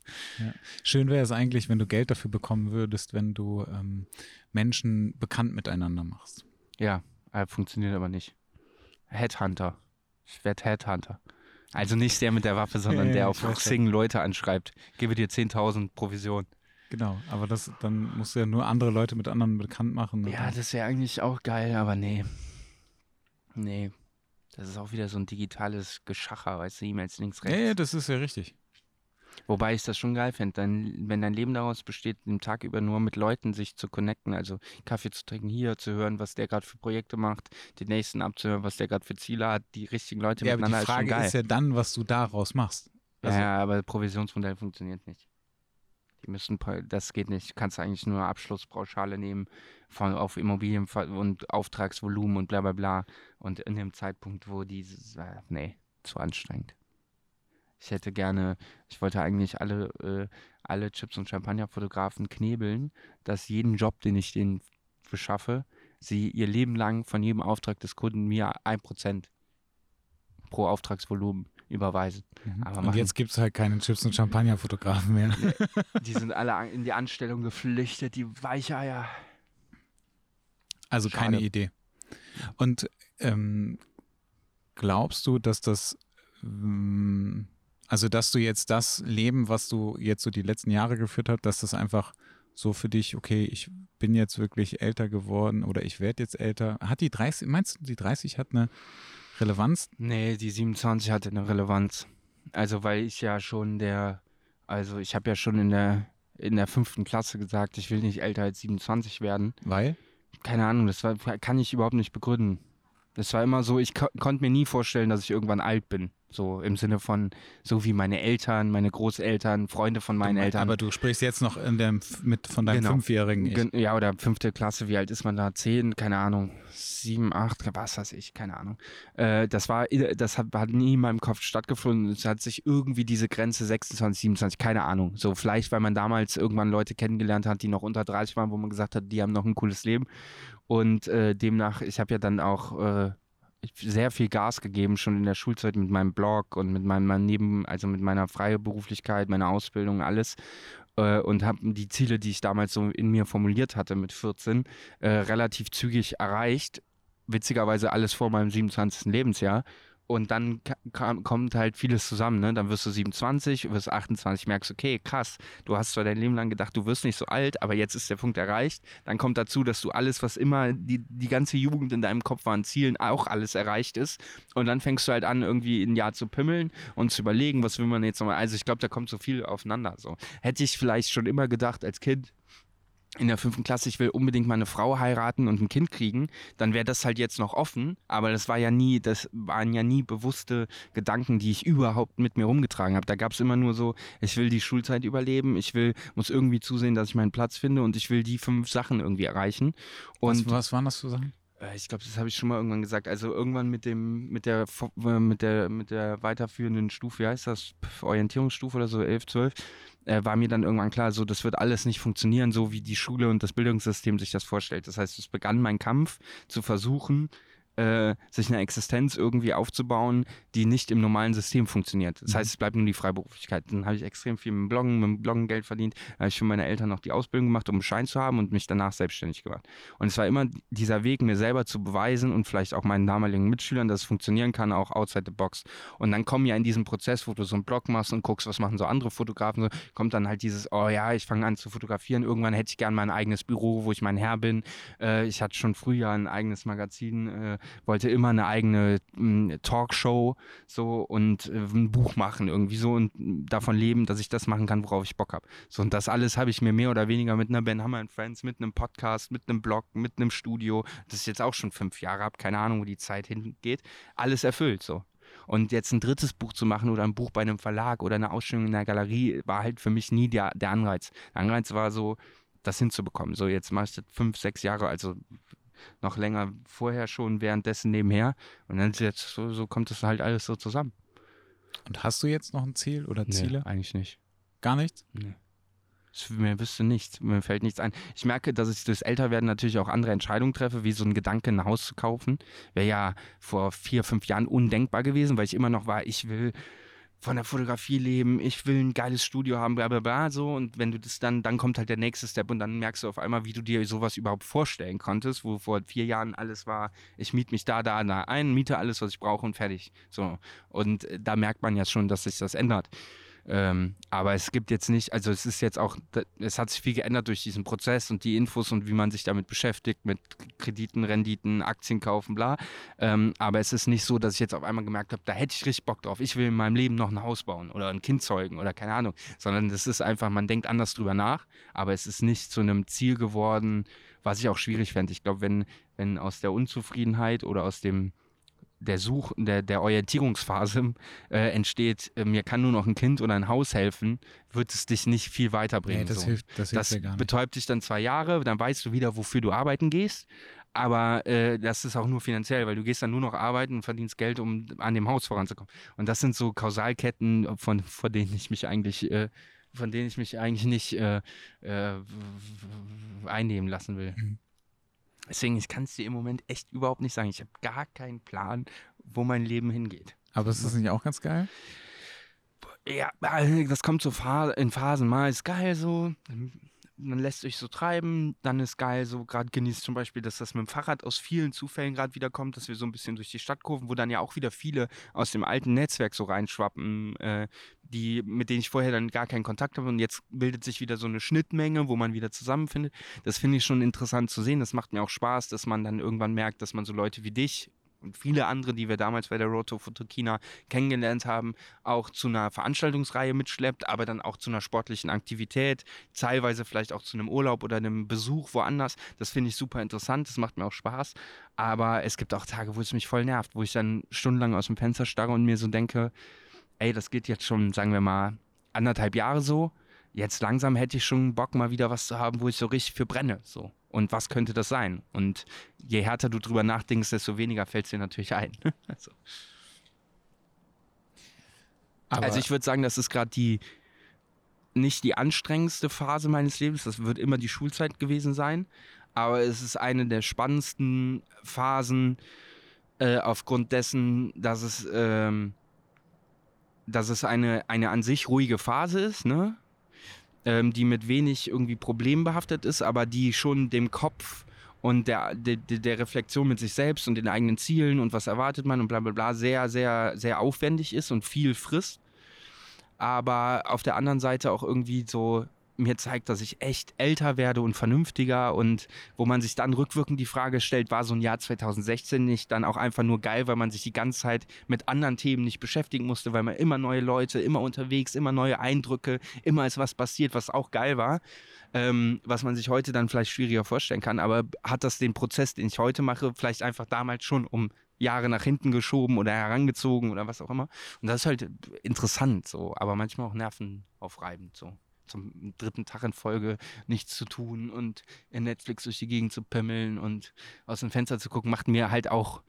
Schön wäre es eigentlich, wenn du Geld dafür bekommen würdest, wenn du ähm, Menschen bekannt miteinander machst. Ja, äh, funktioniert aber nicht. Headhunter. Ich werde Headhunter. Also nicht der mit der Waffe, sondern Ja, der auf Xing Leute anschreibt. Gebe dir 10.000 Provision. Genau, aber das, dann musst du ja nur andere Leute mit anderen bekannt machen. und Ja, dann- das wäre eigentlich auch geil, aber nee. Nee. Das ist auch wieder so ein digitales Geschacher, weißt du, E-Mails links, ja, rechts. ja, das ist ja richtig. Wobei ich das schon geil fände, wenn dein Leben daraus besteht, den Tag über nur mit Leuten sich zu connecten, also Kaffee zu trinken, hier zu hören, was der gerade für Projekte macht, den nächsten abzuhören, was der gerade für Ziele hat, die richtigen Leute Ja, aber miteinander die ist schon Frage geil. ist ja dann, was du daraus machst. Also, ja, aber Provisionsmodell funktioniert nicht. Die müssen, das geht nicht. Du kannst eigentlich nur Abschlusspauschale nehmen von, auf Immobilien und Auftragsvolumen und bla bla bla. Und in dem Zeitpunkt, wo dieses, äh, nee, zu anstrengend. Ich hätte gerne, ich wollte eigentlich alle, äh, alle Chips- und Champagner-Fotografen knebeln, dass jeden Job, den ich denen beschaffe, sie ihr Leben lang von jedem Auftrag des Kunden mir ein Prozent pro Auftragsvolumen überweisen. Mhm. Und jetzt gibt es halt keine Chips- und Champagner-Fotografen mehr. Die sind alle in die Anstellung geflüchtet, die Weicheier. Also Schade. keine Idee. Und ähm, glaubst du, dass das, ähm, also dass du jetzt das Leben, was du jetzt so die letzten Jahre geführt hast, dass das einfach so für dich, okay, ich bin jetzt wirklich älter geworden oder ich werde jetzt älter. Hat die 30, meinst du, die 30 hat eine Relevanz? Nee, die 27 hatte eine Relevanz. Also weil ich ja schon der, also ich habe ja schon in der in der fünften Klasse gesagt, ich will nicht älter als 27 werden. Weil? Keine Ahnung, das war, kann ich überhaupt nicht begründen. Das war immer so, ich ko konnte mir nie vorstellen, dass ich irgendwann alt bin. So im Sinne von, so wie meine Eltern, meine Großeltern, Freunde von meinen du, Eltern. Aber du sprichst jetzt noch in dem, mit, von deinem genau. Fünfjährigen. Ich. Ja, oder fünfte Klasse, wie alt ist man da? Zehn, keine Ahnung. Sieben, acht, was weiß ich, keine Ahnung. Äh, das war, das hat, hat, nie in meinem Kopf stattgefunden. Es hat sich irgendwie diese Grenze 26, 27, keine Ahnung. So vielleicht, weil man damals irgendwann Leute kennengelernt hat, die noch unter 30 waren, wo man gesagt hat, die haben noch ein cooles Leben. Und äh, demnach, ich habe ja dann auch äh, sehr viel Gas gegeben, schon in der Schulzeit mit meinem Blog und mit meinem Neben, also mit meiner freien Beruflichkeit, meiner Ausbildung, alles. Äh, und habe die Ziele, die ich damals so in mir formuliert hatte mit 14, äh, relativ zügig erreicht. Witzigerweise alles vor meinem 27. Lebensjahr. Und dann kam, kommt halt vieles zusammen. Ne? Dann wirst du 27, wirst 28, merkst, okay, krass, du hast zwar dein Leben lang gedacht, du wirst nicht so alt, aber jetzt ist der Punkt erreicht. Dann kommt dazu, dass du alles, was immer die, die ganze Jugend in deinem Kopf war an Zielen, auch alles erreicht ist. Und dann fängst du halt an, irgendwie ein Jahr zu pimmeln und zu überlegen, was will man jetzt nochmal. Also ich glaube, da kommt so viel aufeinander. So. Hätte ich vielleicht schon immer gedacht als Kind, in der fünften Klasse, ich will unbedingt mal eine Frau heiraten und ein Kind kriegen, dann wäre das halt jetzt noch offen. Aber das war ja nie, das waren ja nie bewusste Gedanken, die ich überhaupt mit mir rumgetragen habe. Da gab es immer nur so, ich will die Schulzeit überleben, ich will, muss irgendwie zusehen, dass ich meinen Platz finde und ich will die fünf Sachen irgendwie erreichen. Und was, was waren das für Sachen? Äh, ich glaube, das habe ich schon mal irgendwann gesagt. Also irgendwann mit dem, mit der, äh, mit der, mit der weiterführenden Stufe, wie heißt das? Orientierungsstufe oder so, 11, 12, äh, war mir dann irgendwann klar, so, das wird alles nicht funktionieren, so wie die Schule und das Bildungssystem sich das vorstellt. Das heißt, es begann mein Kampf zu versuchen, äh, sich eine Existenz irgendwie aufzubauen, die nicht im normalen System funktioniert. Das mhm. heißt, es bleibt nur die Freiberuflichkeit. Dann habe ich extrem viel mit dem Bloggen, mit dem Bloggen Geld verdient. Da habe ich für meine Eltern noch die Ausbildung gemacht, um einen Schein zu haben und mich danach selbstständig gemacht. Und es war immer dieser Weg, mir selber zu beweisen und vielleicht auch meinen damaligen Mitschülern, dass es funktionieren kann, auch outside the box. Und dann kommen ja in diesem Prozess, wo du so einen Blog machst und guckst, was machen so andere Fotografen, so, kommt dann halt dieses, oh ja, ich fange an zu fotografieren. Irgendwann hätte ich gern mein eigenes Büro, wo ich mein Herr bin. Äh, ich hatte schon früher ein eigenes Magazin, äh, wollte immer eine eigene äh, Talkshow so und äh, ein Buch machen irgendwie so und davon leben, dass ich das machen kann, worauf ich Bock habe. So und das alles habe ich mir mehr oder weniger mit einer Ben Hammer Friends, mit einem Podcast, mit einem Blog, mit einem Studio, das ist jetzt auch schon fünf Jahre habe, keine Ahnung, wo die Zeit hingeht, alles erfüllt so. Und jetzt ein drittes Buch zu machen oder ein Buch bei einem Verlag oder eine Ausstellung in der Galerie war halt für mich nie der, der Anreiz. Der Anreiz war so, das hinzubekommen. So, jetzt machst du fünf, sechs Jahre, also noch länger vorher schon, währenddessen nebenher. Und dann jetzt so, so kommt das halt alles so zusammen. Und hast du jetzt noch ein Ziel oder Ziele? Nee, eigentlich nicht. Gar nichts? Nee. Mir wüsste nichts, mir fällt nichts ein. Ich merke, dass ich durchs Älterwerden natürlich auch andere Entscheidungen treffe, wie so ein Gedanke, ein Haus zu kaufen. Wäre ja vor vier, fünf Jahren undenkbar gewesen, weil ich immer noch war, ich will von der Fotografie leben, ich will ein geiles Studio haben, bla bla bla, so. Und wenn du das dann, dann kommt halt der nächste Step und dann merkst du auf einmal, wie du dir sowas überhaupt vorstellen konntest, wo vor vier Jahren alles war, ich miete mich da, da, da ein, miete alles, was ich brauche und fertig. So. Und äh, da merkt man ja schon, dass sich das ändert. Ähm, aber es gibt jetzt nicht, also es ist jetzt auch, es hat sich viel geändert durch diesen Prozess und die Infos und wie man sich damit beschäftigt, mit Krediten, Renditen, Aktien kaufen, bla. Ähm, aber es ist nicht so, dass ich jetzt auf einmal gemerkt habe, da hätte ich richtig Bock drauf. Ich will in meinem Leben noch ein Haus bauen oder ein Kind zeugen oder keine Ahnung. Sondern es ist einfach, man denkt anders drüber nach, aber es ist nicht zu einem Ziel geworden, was ich auch schwierig fände. Ich glaube, wenn, wenn aus der Unzufriedenheit oder aus dem der Such, der, der Orientierungsphase äh, entsteht, äh, mir kann nur noch ein Kind oder ein Haus helfen, wird es dich nicht viel weiterbringen. Nee, das so. hilft, das hilft Das ja gar nicht. betäubt dich dann zwei Jahre, dann weißt du wieder, wofür du arbeiten gehst. Aber äh, das ist auch nur finanziell, weil du gehst dann nur noch arbeiten und verdienst Geld, um an dem Haus voranzukommen. Und das sind so Kausalketten, von, von denen ich mich eigentlich, äh, von denen ich mich eigentlich nicht äh, äh, einnehmen lassen will. Mhm. Deswegen, ich kann es dir im Moment echt überhaupt nicht sagen. Ich habe gar keinen Plan, wo mein Leben hingeht. Aber ist das nicht auch ganz geil? Ja, äh, das kommt so in Phasen. Mal ist geil so, man lässt sich so treiben, dann ist geil so, gerade genießt zum Beispiel, dass das mit dem Fahrrad aus vielen Zufällen gerade wieder kommt, dass wir so ein bisschen durch die Stadt kurven, wo dann ja auch wieder viele aus dem alten Netzwerk so reinschwappen, äh, die, mit denen ich vorher dann gar keinen Kontakt habe und jetzt bildet sich wieder so eine Schnittmenge, wo man wieder zusammenfindet. Das finde ich schon interessant zu sehen. Das macht mir auch Spaß, dass man dann irgendwann merkt, dass man so Leute wie dich und viele andere, die wir damals bei der Road to Fotokina kennengelernt haben, auch zu einer Veranstaltungsreihe mitschleppt, aber dann auch zu einer sportlichen Aktivität, teilweise vielleicht auch zu einem Urlaub oder einem Besuch woanders. Das finde ich super interessant, das macht mir auch Spaß. Aber es gibt auch Tage, wo es mich voll nervt, wo ich dann stundenlang aus dem Fenster starre und mir so denke, ey, das geht jetzt schon, sagen wir mal, anderthalb Jahre so. Jetzt langsam hätte ich schon Bock, mal wieder was zu haben, wo ich so richtig für brenne. So. Und was könnte das sein? Und je härter du drüber nachdenkst, desto weniger fällt es dir natürlich ein. also, also ich würde sagen, das ist gerade die nicht die anstrengendste Phase meines Lebens. Das wird immer die Schulzeit gewesen sein. Aber es ist eine der spannendsten Phasen äh, aufgrund dessen, dass es, ähm, dass es eine, eine an sich ruhige Phase ist, ne? Ähm, die mit wenig irgendwie Problemen behaftet ist, aber die schon dem Kopf und der, der, der Reflexion mit sich selbst und den eigenen Zielen und was erwartet man und bla bla bla sehr, sehr, sehr aufwendig ist und viel frisst. Aber auf der anderen Seite auch irgendwie so mir zeigt, dass ich echt älter werde und vernünftiger und wo man sich dann rückwirkend die Frage stellt, war so ein Jahr 2016 nicht dann auch einfach nur geil, weil man sich die ganze Zeit mit anderen Themen nicht beschäftigen musste, weil man immer neue Leute, immer unterwegs, immer neue Eindrücke, immer ist was passiert, was auch geil war, ähm, was man sich heute dann vielleicht schwieriger vorstellen kann, aber hat das den Prozess, den ich heute mache, vielleicht einfach damals schon um Jahre nach hinten geschoben oder herangezogen oder was auch immer. Und das ist halt interessant so, aber manchmal auch nervenaufreibend so zum dritten Tag in Folge nichts zu tun und in Netflix durch die Gegend zu pimmeln und aus dem Fenster zu gucken, macht mir halt auch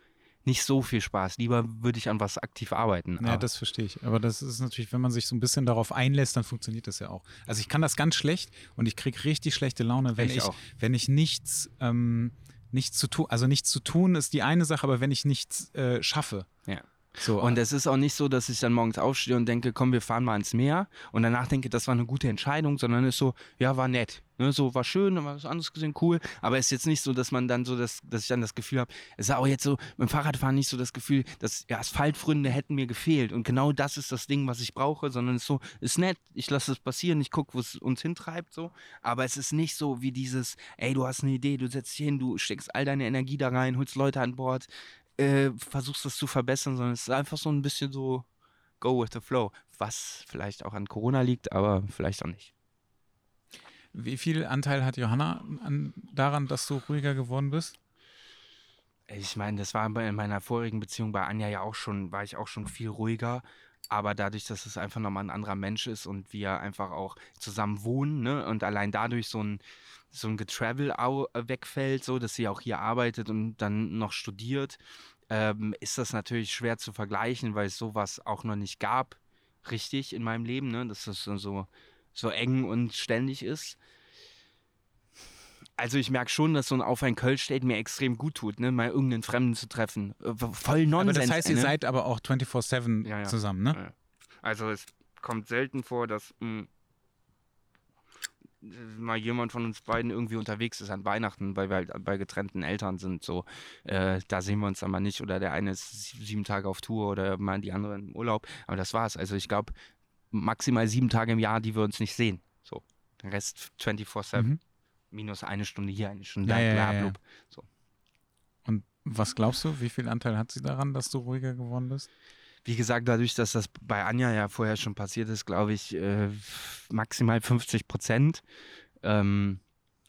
nicht so viel Spaß. Lieber würde ich an was aktiv arbeiten. Ja, das verstehe ich. Aber das ist natürlich, wenn man sich so ein bisschen darauf einlässt, dann funktioniert das ja auch. Also ich kann das ganz schlecht und ich kriege richtig schlechte Laune, wenn Ich ich, wenn ich nichts, ähm, nichts zu tun, also nichts zu tun ist die eine Sache, aber wenn ich nichts äh, schaffe. Ja. So, Und es ist auch nicht so, dass ich dann morgens aufstehe und denke, komm, wir fahren mal ins Meer und danach denke, das war eine gute Entscheidung, sondern ist so, ja, war nett. Ne, so war schön, war was anderes gesehen, cool. Aber es ist jetzt nicht so, dass man dann so, das, dass ich dann das Gefühl habe, es ist auch jetzt so, dem Fahrradfahren nicht so das Gefühl, dass ja, Asphaltfründe hätten mir gefehlt. Und genau das ist das Ding, was ich brauche, sondern es ist so, ist nett, ich lasse es passieren, ich gucke, wo es uns hintreibt, so. Aber es ist nicht so wie dieses, ey, du hast eine Idee, du setzt dich hin, du steckst all deine Energie da rein, holst Leute an Bord, äh, versuchst das zu verbessern, sondern es ist einfach so ein bisschen so go with the flow, was vielleicht auch an Corona liegt, aber vielleicht auch nicht. wie viel Anteil hat Johanna an, daran, dass du ruhiger geworden bist? Ich meine, das war in meiner vorigen Beziehung bei Anja ja auch schon, war ich auch schon viel ruhiger. Aber dadurch, dass es einfach nochmal ein anderer Mensch ist und wir einfach auch zusammen wohnen, ne, und allein dadurch so ein, so ein Getravel au- wegfällt, so, dass sie auch hier arbeitet und dann noch studiert, ähm, ist das natürlich schwer zu vergleichen, weil es sowas auch noch nicht gab, richtig in meinem Leben, ne, dass das so- so, eng und ständig ist. Also ich merke schon, dass so ein Auf ein Kölsch-Date mir extrem gut tut, ne? mal irgendeinen Fremden zu treffen. Äh, Voll Nonsens. aber das heißt, ihr ne? seid aber auch 24-7 Ja, ja. zusammen, ne? Ja. Also es kommt selten vor, dass mh, mal jemand von uns beiden irgendwie unterwegs ist an Weihnachten, weil wir halt bei getrennten Eltern sind. So, äh, da sehen wir uns dann mal nicht. Oder der eine ist sie- sieben Tage auf Tour oder mal die andere im Urlaub. Aber das war's. Also ich glaube, maximal sieben Tage im Jahr, die wir uns nicht sehen. So. Der Rest 24-7. Mhm. Minus eine Stunde hier, eine Stunde Ja, da, ja, ja. So. Und was glaubst du, wie viel Anteil hat sie daran, dass du ruhiger geworden bist? Wie gesagt, dadurch, dass das bei Anja ja vorher schon passiert ist, glaube ich, äh, maximal 50 Prozent. Ähm,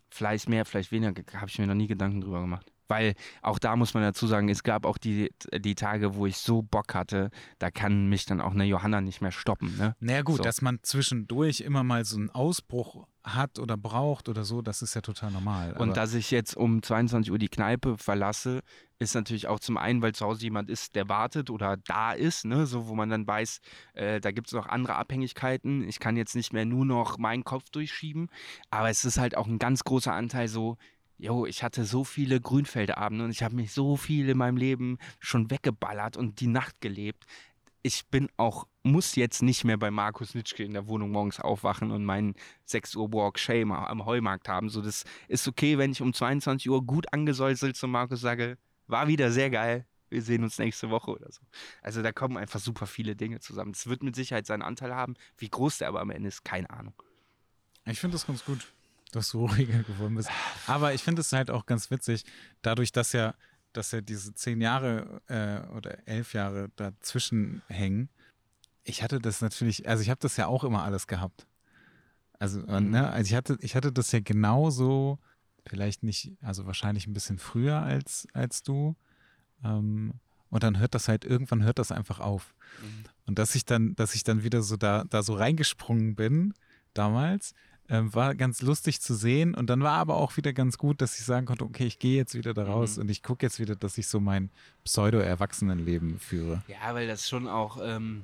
vielleicht mehr, vielleicht weniger, habe ich mir noch nie Gedanken drüber gemacht. Weil auch da muss man dazu sagen, es gab auch die, die Tage, wo ich so Bock hatte, da kann mich dann auch eine Johanna nicht mehr stoppen. Ne? Naja gut, So. dass man zwischendurch immer mal so einen Ausbruch hat oder braucht oder so, das ist ja total normal. Und dass ich jetzt um 22 Uhr die Kneipe verlasse, ist natürlich auch zum einen, weil zu Hause jemand ist, der wartet oder da ist, ne? so wo man dann weiß, äh, da gibt es noch andere Abhängigkeiten. Ich kann jetzt nicht mehr nur noch meinen Kopf durchschieben, aber es ist halt auch ein ganz großer Anteil so, Jo, ich hatte so viele Grünfeldeabende und ich habe mich so viel in meinem Leben schon weggeballert und die Nacht gelebt. Ich bin auch, muss jetzt nicht mehr bei Markus Nitschke in der Wohnung morgens aufwachen und meinen 6 Uhr Walk Shame am Heumarkt haben. So, das ist okay, wenn ich um 22 Uhr gut angesäuselt zu Markus sage, war wieder sehr geil. Wir sehen uns nächste Woche oder so. Also da kommen einfach super viele Dinge zusammen. Es wird mit Sicherheit seinen Anteil haben. Wie groß der aber am Ende ist, keine Ahnung. Ich finde das ganz gut, dass du ruhiger geworden bist. Aber ich finde es halt auch ganz witzig, dadurch, dass ja, dass ja diese zehn Jahre äh, oder elf Jahre dazwischen hängen. Ich hatte das natürlich, also ich habe das ja auch immer alles gehabt. Also, Mhm. ne, also ich hatte, ich hatte das ja genauso, vielleicht nicht, also wahrscheinlich ein bisschen früher als, als du. Ähm, und dann hört das halt, irgendwann hört das einfach auf. Und dass ich dann, dass ich dann wieder so da, da so reingesprungen bin, damals, ähm, war ganz lustig zu sehen. Und dann war aber auch wieder ganz gut, dass ich sagen konnte, okay, ich gehe jetzt wieder da raus Mhm. und ich gucke jetzt wieder, dass ich so mein Pseudo-Erwachsenenleben führe. Ja, weil das schon auch ähm,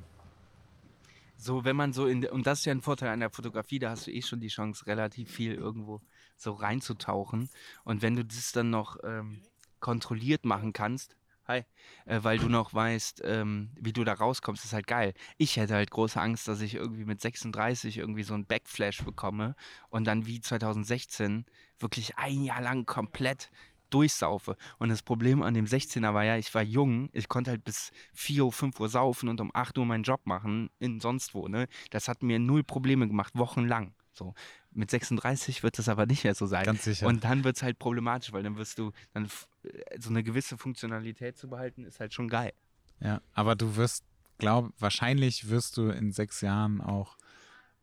so, wenn man so in, und das ist ja ein Vorteil an der Fotografie, da hast du eh schon die Chance, relativ viel irgendwo so reinzutauchen. Und wenn du das dann noch ähm, kontrolliert machen kannst, hi, äh, weil du noch weißt, ähm, wie du da rauskommst, ist halt geil. Ich hätte halt große Angst, dass ich irgendwie mit 36 irgendwie so einen Backflash bekomme und dann wie 2016 wirklich ein Jahr lang komplett durchsaufe. Und das Problem an dem 16er war ja, ich war jung, ich konnte halt bis 4 Uhr, 5 Uhr saufen und um 8 Uhr meinen Job machen, in sonst wo, ne? Das hat mir null Probleme gemacht, wochenlang. So. Mit 36 wird das aber nicht mehr so sein. Ganz sicher. Und dann wird es halt problematisch, weil dann wirst du, dann äh, so eine gewisse Funktionalität zu behalten, ist halt schon geil. Ja, aber du wirst, glaub, wahrscheinlich wirst du in sechs Jahren auch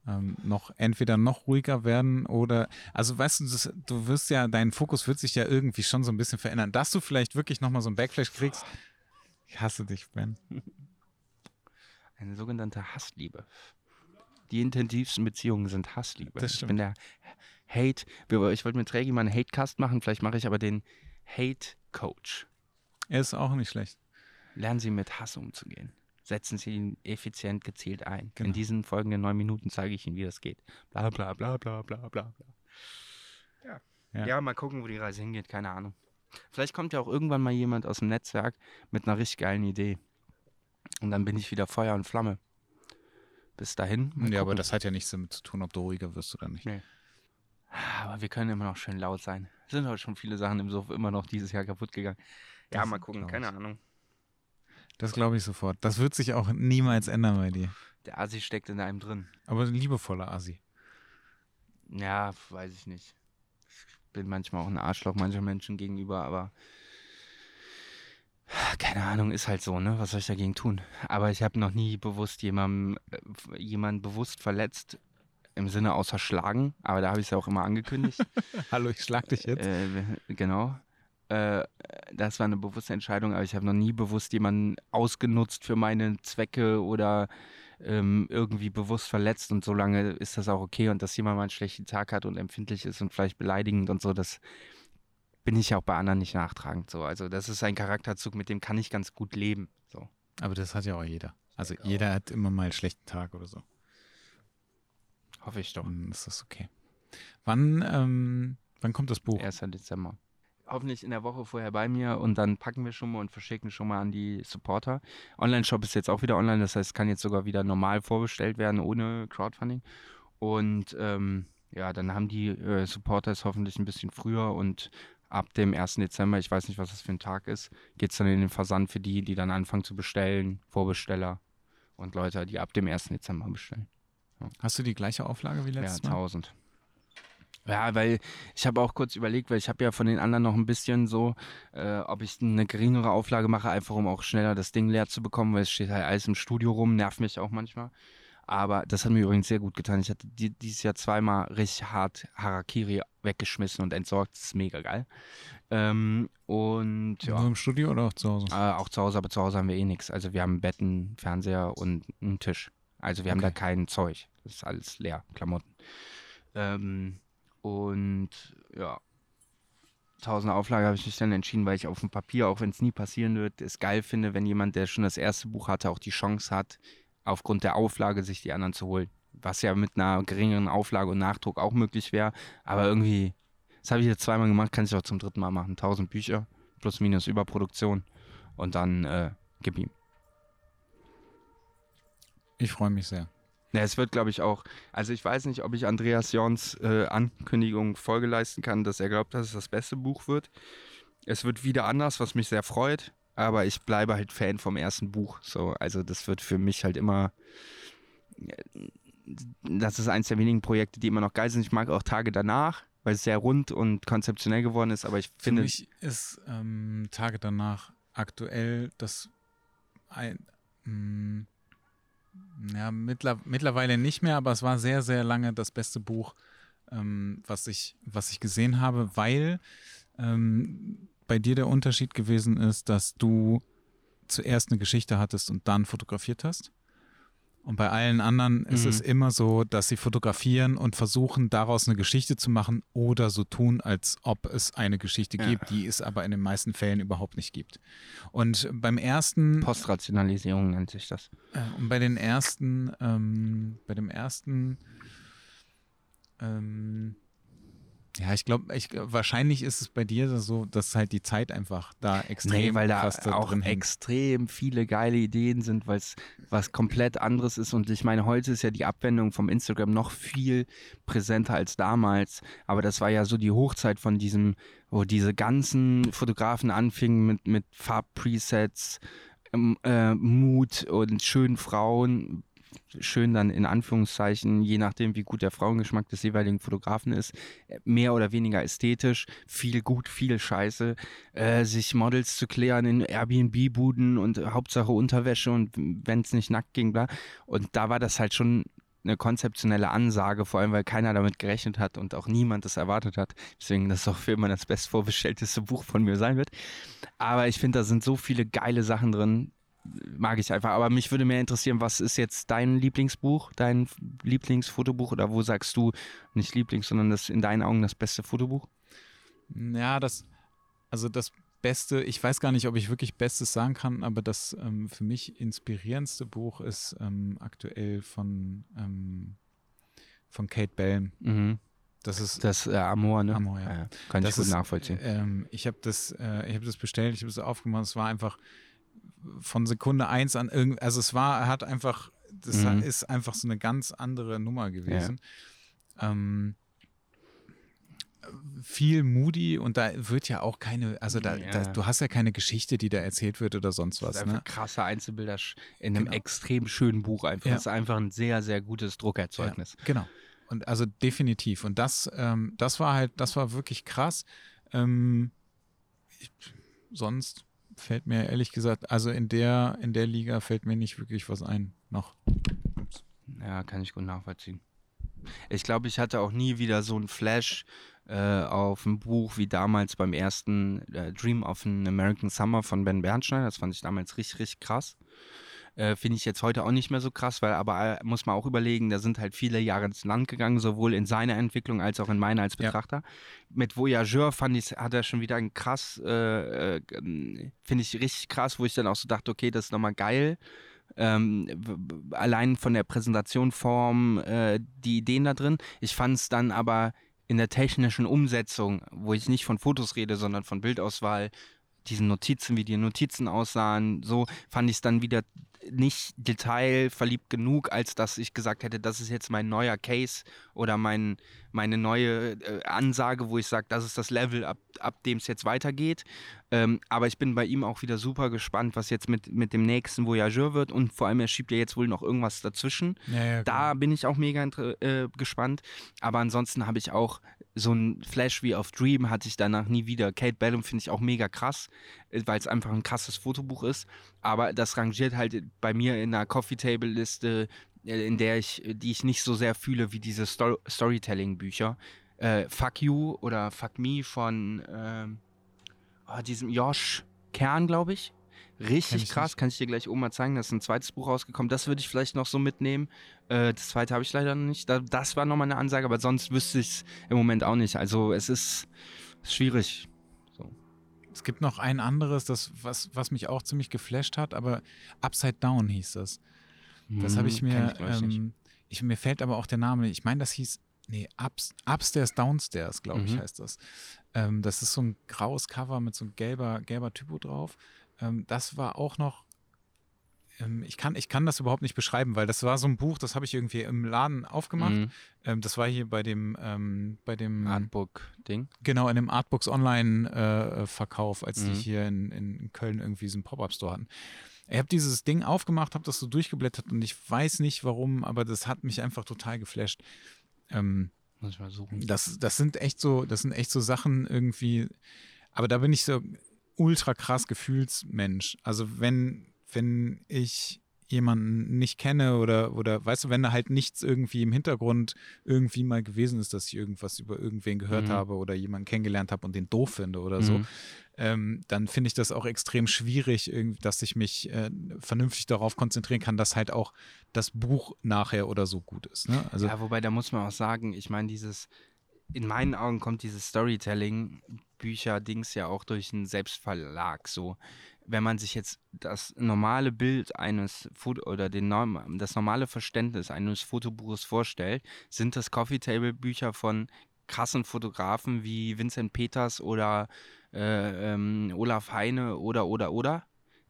ähm, noch entweder noch ruhiger werden oder, also weißt du, das, du wirst ja, dein Fokus wird sich ja irgendwie schon so ein bisschen verändern, dass du vielleicht wirklich nochmal so einen Backflash kriegst. Ich hasse dich, Ben. Eine sogenannte Hassliebe. Die intensivsten Beziehungen sind Hassliebe. Das Ich stimmt. bin der Hate, ich wollte mit Trägi mal einen Hatecast machen, vielleicht mache ich aber den Hate Coach. Er ist auch nicht schlecht. Lernen Sie mit Hass umzugehen. Setzen Sie ihn effizient gezielt ein. Genau. In diesen folgenden neun Minuten zeige ich Ihnen, wie das geht. Bla bla bla bla bla bla bla. Ja. Ja. ja. mal gucken, wo die Reise hingeht, keine Ahnung. Vielleicht kommt ja auch irgendwann mal jemand aus dem Netzwerk mit einer richtig geilen Idee. Und dann bin ich wieder Feuer und Flamme. Bis dahin. Ja, aber das hat ja nichts damit zu tun, ob du ruhiger wirst oder nicht. Nee. Aber wir können immer noch schön laut sein. Es sind heute schon viele Sachen im Sof immer noch dieses Jahr kaputt gegangen. Ja, Das mal gucken, keine. Ahnung. Das glaube ich sofort. Das wird sich auch niemals ändern bei dir. Der Asi steckt in einem drin. Aber ein liebevoller Assi. Ja, weiß ich nicht. Ich bin manchmal auch ein Arschloch mancher Menschen gegenüber, aber keine Ahnung, ist halt so, ne? Was soll ich dagegen tun? Aber ich habe noch nie bewusst jemandem, äh, jemanden bewusst verletzt, im Sinne außer schlagen, aber da habe ich es ja auch immer angekündigt. Hallo, ich schlag dich jetzt. äh, genau. Äh, das war eine bewusste Entscheidung, aber ich habe noch nie bewusst jemanden ausgenutzt für meine Zwecke oder ähm, irgendwie bewusst verletzt und solange ist das auch okay und dass jemand mal einen schlechten Tag hat und empfindlich ist und vielleicht beleidigend und so, das bin ich auch bei anderen nicht nachtragend so. Also das ist ein Charakterzug, mit dem kann ich ganz gut leben. So. Aber das hat ja auch jeder. Also jeder hat immer mal einen schlechten Tag oder so. Hoffe ich doch. Dann ist das okay. Wann, ähm, wann kommt das Buch? 1. Dezember. Hoffentlich in der Woche vorher bei mir und dann packen wir schon mal und verschicken schon mal an die Supporter. Online-Shop ist jetzt auch wieder online, das heißt, kann jetzt sogar wieder normal vorbestellt werden ohne Crowdfunding. Und ähm, ja, dann haben die äh, Supporter es hoffentlich ein bisschen früher und ab dem 1. Dezember, ich weiß nicht, was das für ein Tag ist, geht es dann in den Versand für die, die dann anfangen zu bestellen, Vorbesteller und Leute, die ab dem 1. Dezember bestellen. Hast du die gleiche Auflage wie letztes ja, Mal? 1000. Ja, weil ich habe auch kurz überlegt, weil ich habe ja von den anderen noch ein bisschen so, äh, ob ich eine geringere Auflage mache, einfach um auch schneller das Ding leer zu bekommen, weil es steht halt alles im Studio rum, nervt mich auch manchmal. Aber das hat mir übrigens sehr gut getan. Ich hatte die, dieses Jahr zweimal richtig hart Harakiri weggeschmissen und entsorgt. Das ist mega geil. Ähm, und ja. Nur im Studio oder auch zu Hause? Äh, auch zu Hause, aber zu Hause haben wir eh nichts. Also wir haben Betten, Fernseher und einen Tisch. Also wir haben Okay. da kein Zeug. Das ist alles leer, Klamotten. Ähm, und ja, 1000 Auflage habe ich mich dann entschieden, weil ich auf dem Papier, auch wenn es nie passieren wird, es geil finde, wenn jemand, der schon das erste Buch hatte, auch die Chance hat, aufgrund der Auflage sich die anderen zu holen. Was ja mit einer geringeren Auflage und Nachdruck auch möglich wäre. Aber irgendwie, das habe ich jetzt zweimal gemacht, kann ich auch zum dritten Mal machen. 1000 Bücher plus minus Überproduktion und dann äh, gib ihm. Ich freue mich sehr. Ja, es wird, glaube ich, auch, also ich weiß nicht, ob ich Andreas Jons äh, Ankündigung Folge leisten kann, dass er glaubt, dass es das beste Buch wird. Es wird wieder anders, was mich sehr freut, aber ich bleibe halt Fan vom ersten Buch. So, also das wird für mich halt immer, das ist eins der wenigen Projekte, die immer noch geil sind. Ich mag auch Tage danach, weil es sehr rund und konzeptionell geworden ist, aber ich Für finde, mich ist ähm, Tage danach aktuell das ein, mh, ja, mittler, mittlerweile nicht mehr, aber es war sehr, sehr lange das beste Buch, ähm, was, ich, was ich gesehen habe, weil ähm, bei dir der Unterschied gewesen ist, dass du zuerst eine Geschichte hattest und dann fotografiert hast. Und bei allen anderen ist Mhm. es immer so, dass sie fotografieren und versuchen, daraus eine Geschichte zu machen oder so tun, als ob es eine Geschichte Ja. gibt, die es aber in den meisten Fällen überhaupt nicht gibt. Und beim ersten, Postrationalisierung nennt sich das. äh, und bei den ersten, ähm, bei dem ersten, ähm, ja, ich glaube, ich, wahrscheinlich ist es bei dir so, dass halt die Zeit einfach da extrem Nee, weil da da auch extrem viele geile Ideen sind, weil es was komplett anderes ist. Und ich meine, heute ist ja die Abwendung vom Instagram noch viel präsenter als damals. Aber das war ja so die Hochzeit von diesem, wo diese ganzen Fotografen anfingen mit, mit Farbpresets, ähm, äh, Mut und schönen Frauen. Schön dann in Anführungszeichen, je nachdem, wie gut der Frauengeschmack des jeweiligen Fotografen ist, äh, mehr oder weniger ästhetisch, viel gut, viel Scheiße äh, sich Models zu klären in Airbnb-Buden und Hauptsache Unterwäsche und wenn es nicht nackt ging, bla. Und da war das halt schon eine konzeptionelle Ansage, vor allem weil keiner damit gerechnet hat und auch niemand das erwartet hat. Deswegen das auch für immer das bestvorbestellteste Buch von mir sein wird. Aber ich finde, da sind so viele geile Sachen drin. Mag ich einfach. Aber mich würde mehr interessieren, was ist jetzt dein Lieblingsbuch, dein Lieblingsfotobuch oder wo sagst du nicht Lieblings, sondern das in deinen Augen das beste Fotobuch? Ja, das, also das Beste, ich weiß gar nicht, ob ich wirklich Bestes sagen kann, aber das ähm, für mich inspirierendste Buch ist ähm, aktuell von, ähm, von Kate Bell. Mhm. Das ist Das äh, Amor, ne? Amor, ja. Kann Das ich gut ist, nachvollziehen. Ähm, ich habe das, äh, ich habe das bestellt, ich habe es aufgemacht. Es war einfach von Sekunde eins an irgendwie, also es war, hat einfach, das Mhm. ist einfach so eine ganz andere Nummer gewesen. Ähm, viel moody und da wird ja auch keine, also da, Ja. da du hast ja keine Geschichte, die da erzählt wird oder sonst Das was. ist einfach Ne? krasse Einzelbilder in einem Genau. extrem schönen Buch einfach. Ja. Das ist einfach ein sehr, sehr gutes Druckerzeugnis. Genau. Und also definitiv. Und das, ähm, das war halt, das war wirklich krass. Ähm, ich, sonst fällt mir ehrlich gesagt, also in der, in der Liga fällt mir nicht wirklich was ein. Noch. Ja, kann ich gut nachvollziehen. Ich glaube, ich hatte auch nie wieder so einen Flash äh, auf ein Buch wie damals beim ersten äh, Dream of an American Summer von Ben Bernstein. Das fand ich damals richtig, richtig krass. Äh, Finde ich jetzt heute auch nicht mehr so krass, weil aber äh, muss man auch überlegen, da sind halt viele Jahre ins Land gegangen, sowohl in seiner Entwicklung als auch in meiner als Ja. Betrachter. Mit Voyageur fand ich, hat er schon wieder ein krass, äh, äh, finde ich richtig krass, wo ich dann auch so dachte, okay, das ist nochmal geil. Ähm, allein von der Präsentationform, äh, die Ideen da drin. Ich fand es dann aber in der technischen Umsetzung, wo ich nicht von Fotos rede, sondern von Bildauswahl, diesen Notizen, wie die Notizen aussahen, so fand ich es dann wieder nicht detailverliebt genug, als dass ich gesagt hätte, das ist jetzt mein neuer Case oder mein, meine neue äh, Ansage, wo ich sage, das ist das Level, ab, ab dem es jetzt weitergeht. Ähm, aber ich bin bei ihm auch wieder super gespannt, was jetzt mit, mit dem nächsten Voyageur wird und vor allem, er schiebt ja jetzt wohl noch irgendwas dazwischen. Ja, ja, Da bin ich auch mega äh, gespannt. Aber ansonsten habe ich auch so ein Flash wie auf Dream hatte ich danach nie wieder. Kate Bellum finde ich auch mega krass, weil es einfach ein krasses Fotobuch ist. Aber das rangiert halt bei mir in einer Coffee Table Liste äh, in der ich, die ich nicht so sehr fühle wie diese Sto Storytelling-Bücher. Äh, Fuck You oder Fuck Me von oh, diesem Josh Kern, glaube ich. Richtig ich krass, nicht. kann ich dir gleich oben mal zeigen. Da ist ein zweites Buch rausgekommen. Das würde ich vielleicht noch so mitnehmen. Äh, das zweite habe ich leider noch nicht. Da, das war nochmal eine Ansage, aber sonst wüsste ich es im Moment auch nicht. Also es ist schwierig. Es gibt noch ein anderes, das, was, was mich auch ziemlich geflasht hat, aber Upside Down hieß das. Das habe ich Hm, mir, ich ähm, ich, mir fällt aber auch der Name nicht. Ich meine, das hieß, nee, Ups, Upstairs, Downstairs, glaube ich, Mhm. heißt das. Ähm, das ist so ein graues Cover mit so einem gelber, gelber Typo drauf. Ähm, das war auch noch, ich, kann, ich kann das überhaupt nicht beschreiben, weil das war so ein Buch, das habe ich irgendwie im Laden aufgemacht. Mhm. Ähm, das war hier bei dem, ähm, bei dem Artbook-Ding. Genau, in dem Artbooks Online-Verkauf, als die Mhm. hier in, in Köln irgendwie so einen Pop-Up-Store hatten. Ich habe dieses Ding aufgemacht, habe das so durchgeblättert und ich weiß nicht warum, aber das hat mich einfach total geflasht. Ähm, Muss ich mal suchen. das, das sind echt so, das sind echt so Sachen irgendwie, aber da bin ich so ultra krass Gefühlsmensch. Also wenn, wenn ich jemanden nicht kenne oder, oder weißt du, wenn da halt nichts irgendwie im Hintergrund irgendwie mal gewesen ist, dass ich irgendwas über irgendwen gehört Mhm. habe oder jemanden kennengelernt habe und den doof finde oder so, Mhm. ähm, dann finde ich das auch extrem schwierig, dass ich mich äh, vernünftig darauf konzentrieren kann, dass halt auch das Buch nachher oder so gut ist. Ne? Also ja, wobei, da muss man auch sagen, ich meine, dieses, in meinen Augen kommt dieses Storytelling-Bücher-Dings ja auch durch einen Selbstverlag. So, wenn man sich jetzt das normale Bild eines Foto oder den Norm, das normale Verständnis eines Fotobuches vorstellt, sind das Coffee Table Bücher von krassen Fotografen wie Vincent Peters oder äh, ähm, Olaf Heine oder oder oder.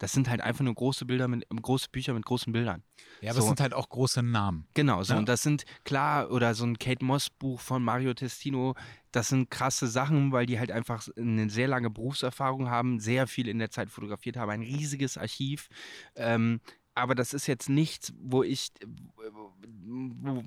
Das sind halt einfach nur große Bilder mit große Bücher mit großen Bildern. ja, aber es so. sind halt auch große Namen. Genau, so. Ja. Und das sind klar, oder so ein Kate Moss Buch von Mario Testino, das sind krasse Sachen, weil die halt einfach eine sehr lange Berufserfahrung haben, sehr viel in der Zeit fotografiert haben, ein riesiges Archiv. Ähm, aber das ist jetzt nichts, wo ich, wo,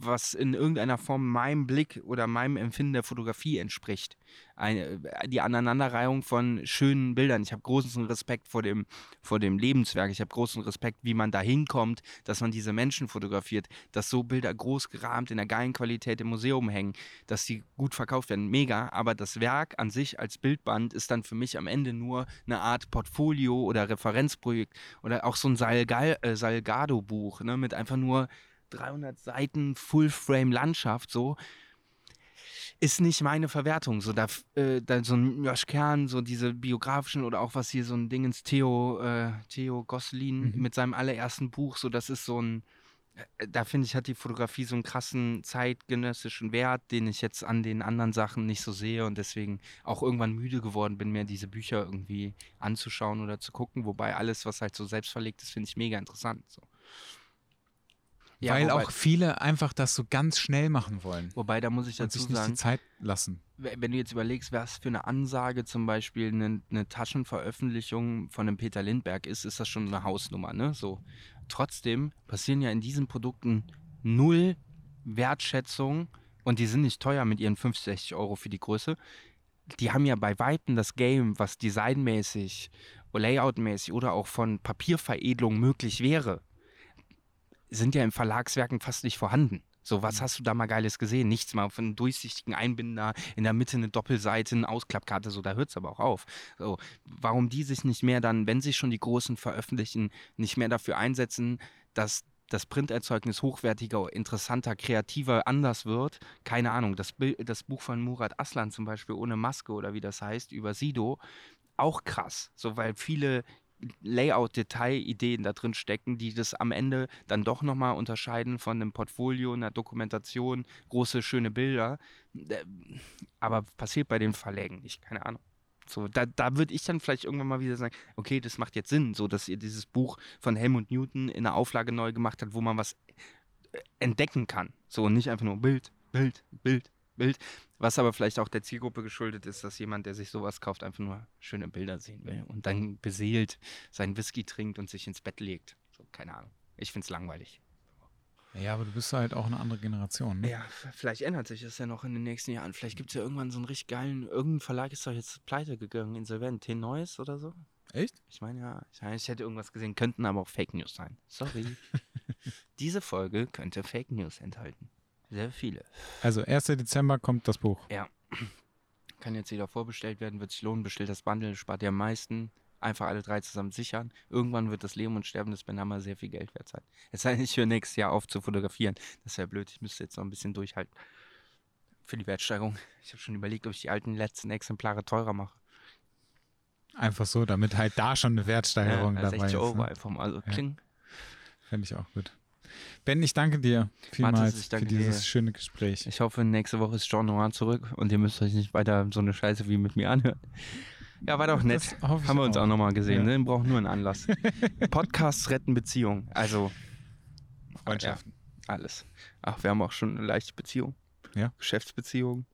was in irgendeiner Form meinem Blick oder meinem Empfinden der Fotografie entspricht. Eine, die Aneinanderreihung von schönen Bildern. Ich habe großen Respekt vor dem, vor dem Lebenswerk. Ich habe großen Respekt, wie man da hinkommt, dass man diese Menschen fotografiert, dass so Bilder groß gerahmt in der geilen Qualität im Museum hängen, dass sie gut verkauft werden. Mega. Aber das Werk an sich als Bildband ist dann für mich am Ende nur eine Art Portfolio oder Referenzprojekt oder auch so ein Salgal äh, Salgado-Buch ne, mit einfach nur 300 Seiten Full-Frame-Landschaft so ist nicht meine Verwertung. So, da, äh, da so ein Josh Kern, so diese biografischen oder auch was hier so ein Ding ins Theo, äh, Theo Gosselin Mhm. mit seinem allerersten Buch, so das ist so ein, äh, da finde ich, hat die Fotografie so einen krassen zeitgenössischen Wert, den ich jetzt an den anderen Sachen nicht so sehe und deswegen auch irgendwann müde geworden bin, mir diese Bücher irgendwie anzuschauen oder zu gucken. Wobei alles, was halt so selbstverlegt ist, finde ich mega interessant. So. Ja, weil wobei, auch viele einfach das so ganz schnell machen wollen wobei, da muss ich und dazu sich nicht sagen, die Zeit lassen. we- wenn du jetzt überlegst, was für eine Ansage zum Beispiel eine, eine Taschenveröffentlichung von einem Peter Lindbergh ist, ist das schon eine Hausnummer, ne? So. Trotzdem passieren ja in diesen Produkten null Wertschätzung und die sind nicht teuer mit ihren 50, 60 Euro für die Größe. Die haben ja bei Weitem das Game, was designmäßig, layoutmäßig oder auch von Papierveredelung möglich wäre, sind ja in Verlagswerken fast nicht vorhanden. So, was hast du da mal Geiles gesehen? Nichts mal von einem durchsichtigen Einbinder, in der Mitte eine Doppelseite, eine Ausklappkarte, so, da hört es aber auch auf. So, warum die sich nicht mehr dann, wenn sich schon die Großen veröffentlichen, nicht mehr dafür einsetzen, dass das Printerzeugnis hochwertiger, interessanter, kreativer, anders wird. Keine Ahnung. Das, das Buch von Murat Aslan zum Beispiel, ohne Maske oder wie das heißt, über Sido, auch krass. So, weil viele Layout-Detailideen da drin stecken, die das am Ende dann doch nochmal unterscheiden von einem Portfolio, einer Dokumentation, große, schöne Bilder. Äh, Aber passiert bei den Verlägen nicht, keine Ahnung. So, da, da würde ich dann vielleicht irgendwann mal wieder sagen, okay, das macht jetzt Sinn, so dass ihr dieses Buch von Helmut Newton in der Auflage neu gemacht habt, wo man was äh, entdecken kann. So und nicht einfach nur Bild, Bild, Bild, Bild. Was aber vielleicht auch der Zielgruppe geschuldet ist, dass jemand, der sich sowas kauft, einfach nur schöne Bilder sehen will und dann beseelt seinen Whisky trinkt und sich ins Bett legt. So, keine Ahnung. Ich finde es langweilig. Ja, aber du bist halt auch eine andere Generation. Ne? Ja, vielleicht ändert sich das ja noch in den nächsten Jahren. Vielleicht gibt es ja irgendwann so einen richtig geilen, irgendein Verlag ist doch jetzt pleite gegangen, insolvent, T Neues oder so. Echt? Ich meine ja, ich, meine, ich hätte irgendwas gesehen, könnten aber auch Fake News sein. Sorry. Diese Folge könnte Fake News enthalten. Sehr viele. Also 1. Dezember kommt das Buch. Kann jetzt jeder vorbestellt werden, wird sich lohnen, bestellt das Bundle, spart ihr am meisten. Einfach alle drei zusammen sichern. Irgendwann wird das Leben und Sterben des Ben Hammer sehr viel Geld wert sein. Es sei ich höre nächstes Jahr auf zu fotografieren. Das wäre blöd. Ich müsste jetzt noch ein bisschen durchhalten. Für die Wertsteigerung. Ich habe schon überlegt, ob ich die alten letzten Exemplare teurer mache. Einfach so, damit halt da schon eine Wertsteigerung ja, dabei 60 ist. Euro Ne? einfach mal. Also Ja. kling. Fände ich auch gut. Ben, ich danke dir vielmals ich danke für dieses dir. schöne Gespräch. Ich hoffe, nächste Woche ist Jean Noir zurück und ihr müsst euch nicht weiter so eine Scheiße wie mit mir anhören. Ja, war doch nett. Haben wir uns auch, nochmal gesehen, Ja. ne? Wir brauchen nur einen Anlass. Podcasts retten Beziehungen. Also Freundschaften. alles. Ach, wir haben auch schon eine leichte Beziehung. Ja. Geschäftsbeziehung.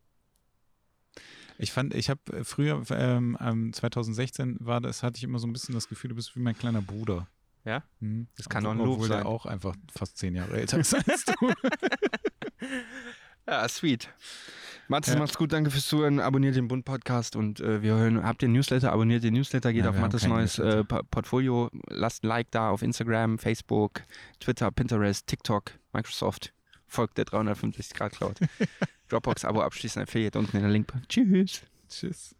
Ich fand, ich habe früher, ähm, 2016 war das, hatte ich immer so ein bisschen das Gefühl, du bist wie mein kleiner Bruder. Ja? Mhm. Das kann doch ein Lob Obwohl sein. auch einfach fast zehn Jahre älter ist als du. Ja, sweet. Mathis, Ja. macht's gut, danke fürs Zuhören. Abonniert den Bund Podcast und äh, wir hören. Habt ihr Newsletter? Abonniert den Newsletter, geht Ja, auf Mathis neues äh, Portfolio. Lasst ein Like da auf Instagram, Facebook, Twitter, Pinterest, TikTok, Microsoft. Folgt der 350 Grad Cloud. Dropbox-Abo abschließen, Affiliate unten in der Link. Tschüss. Tschüss.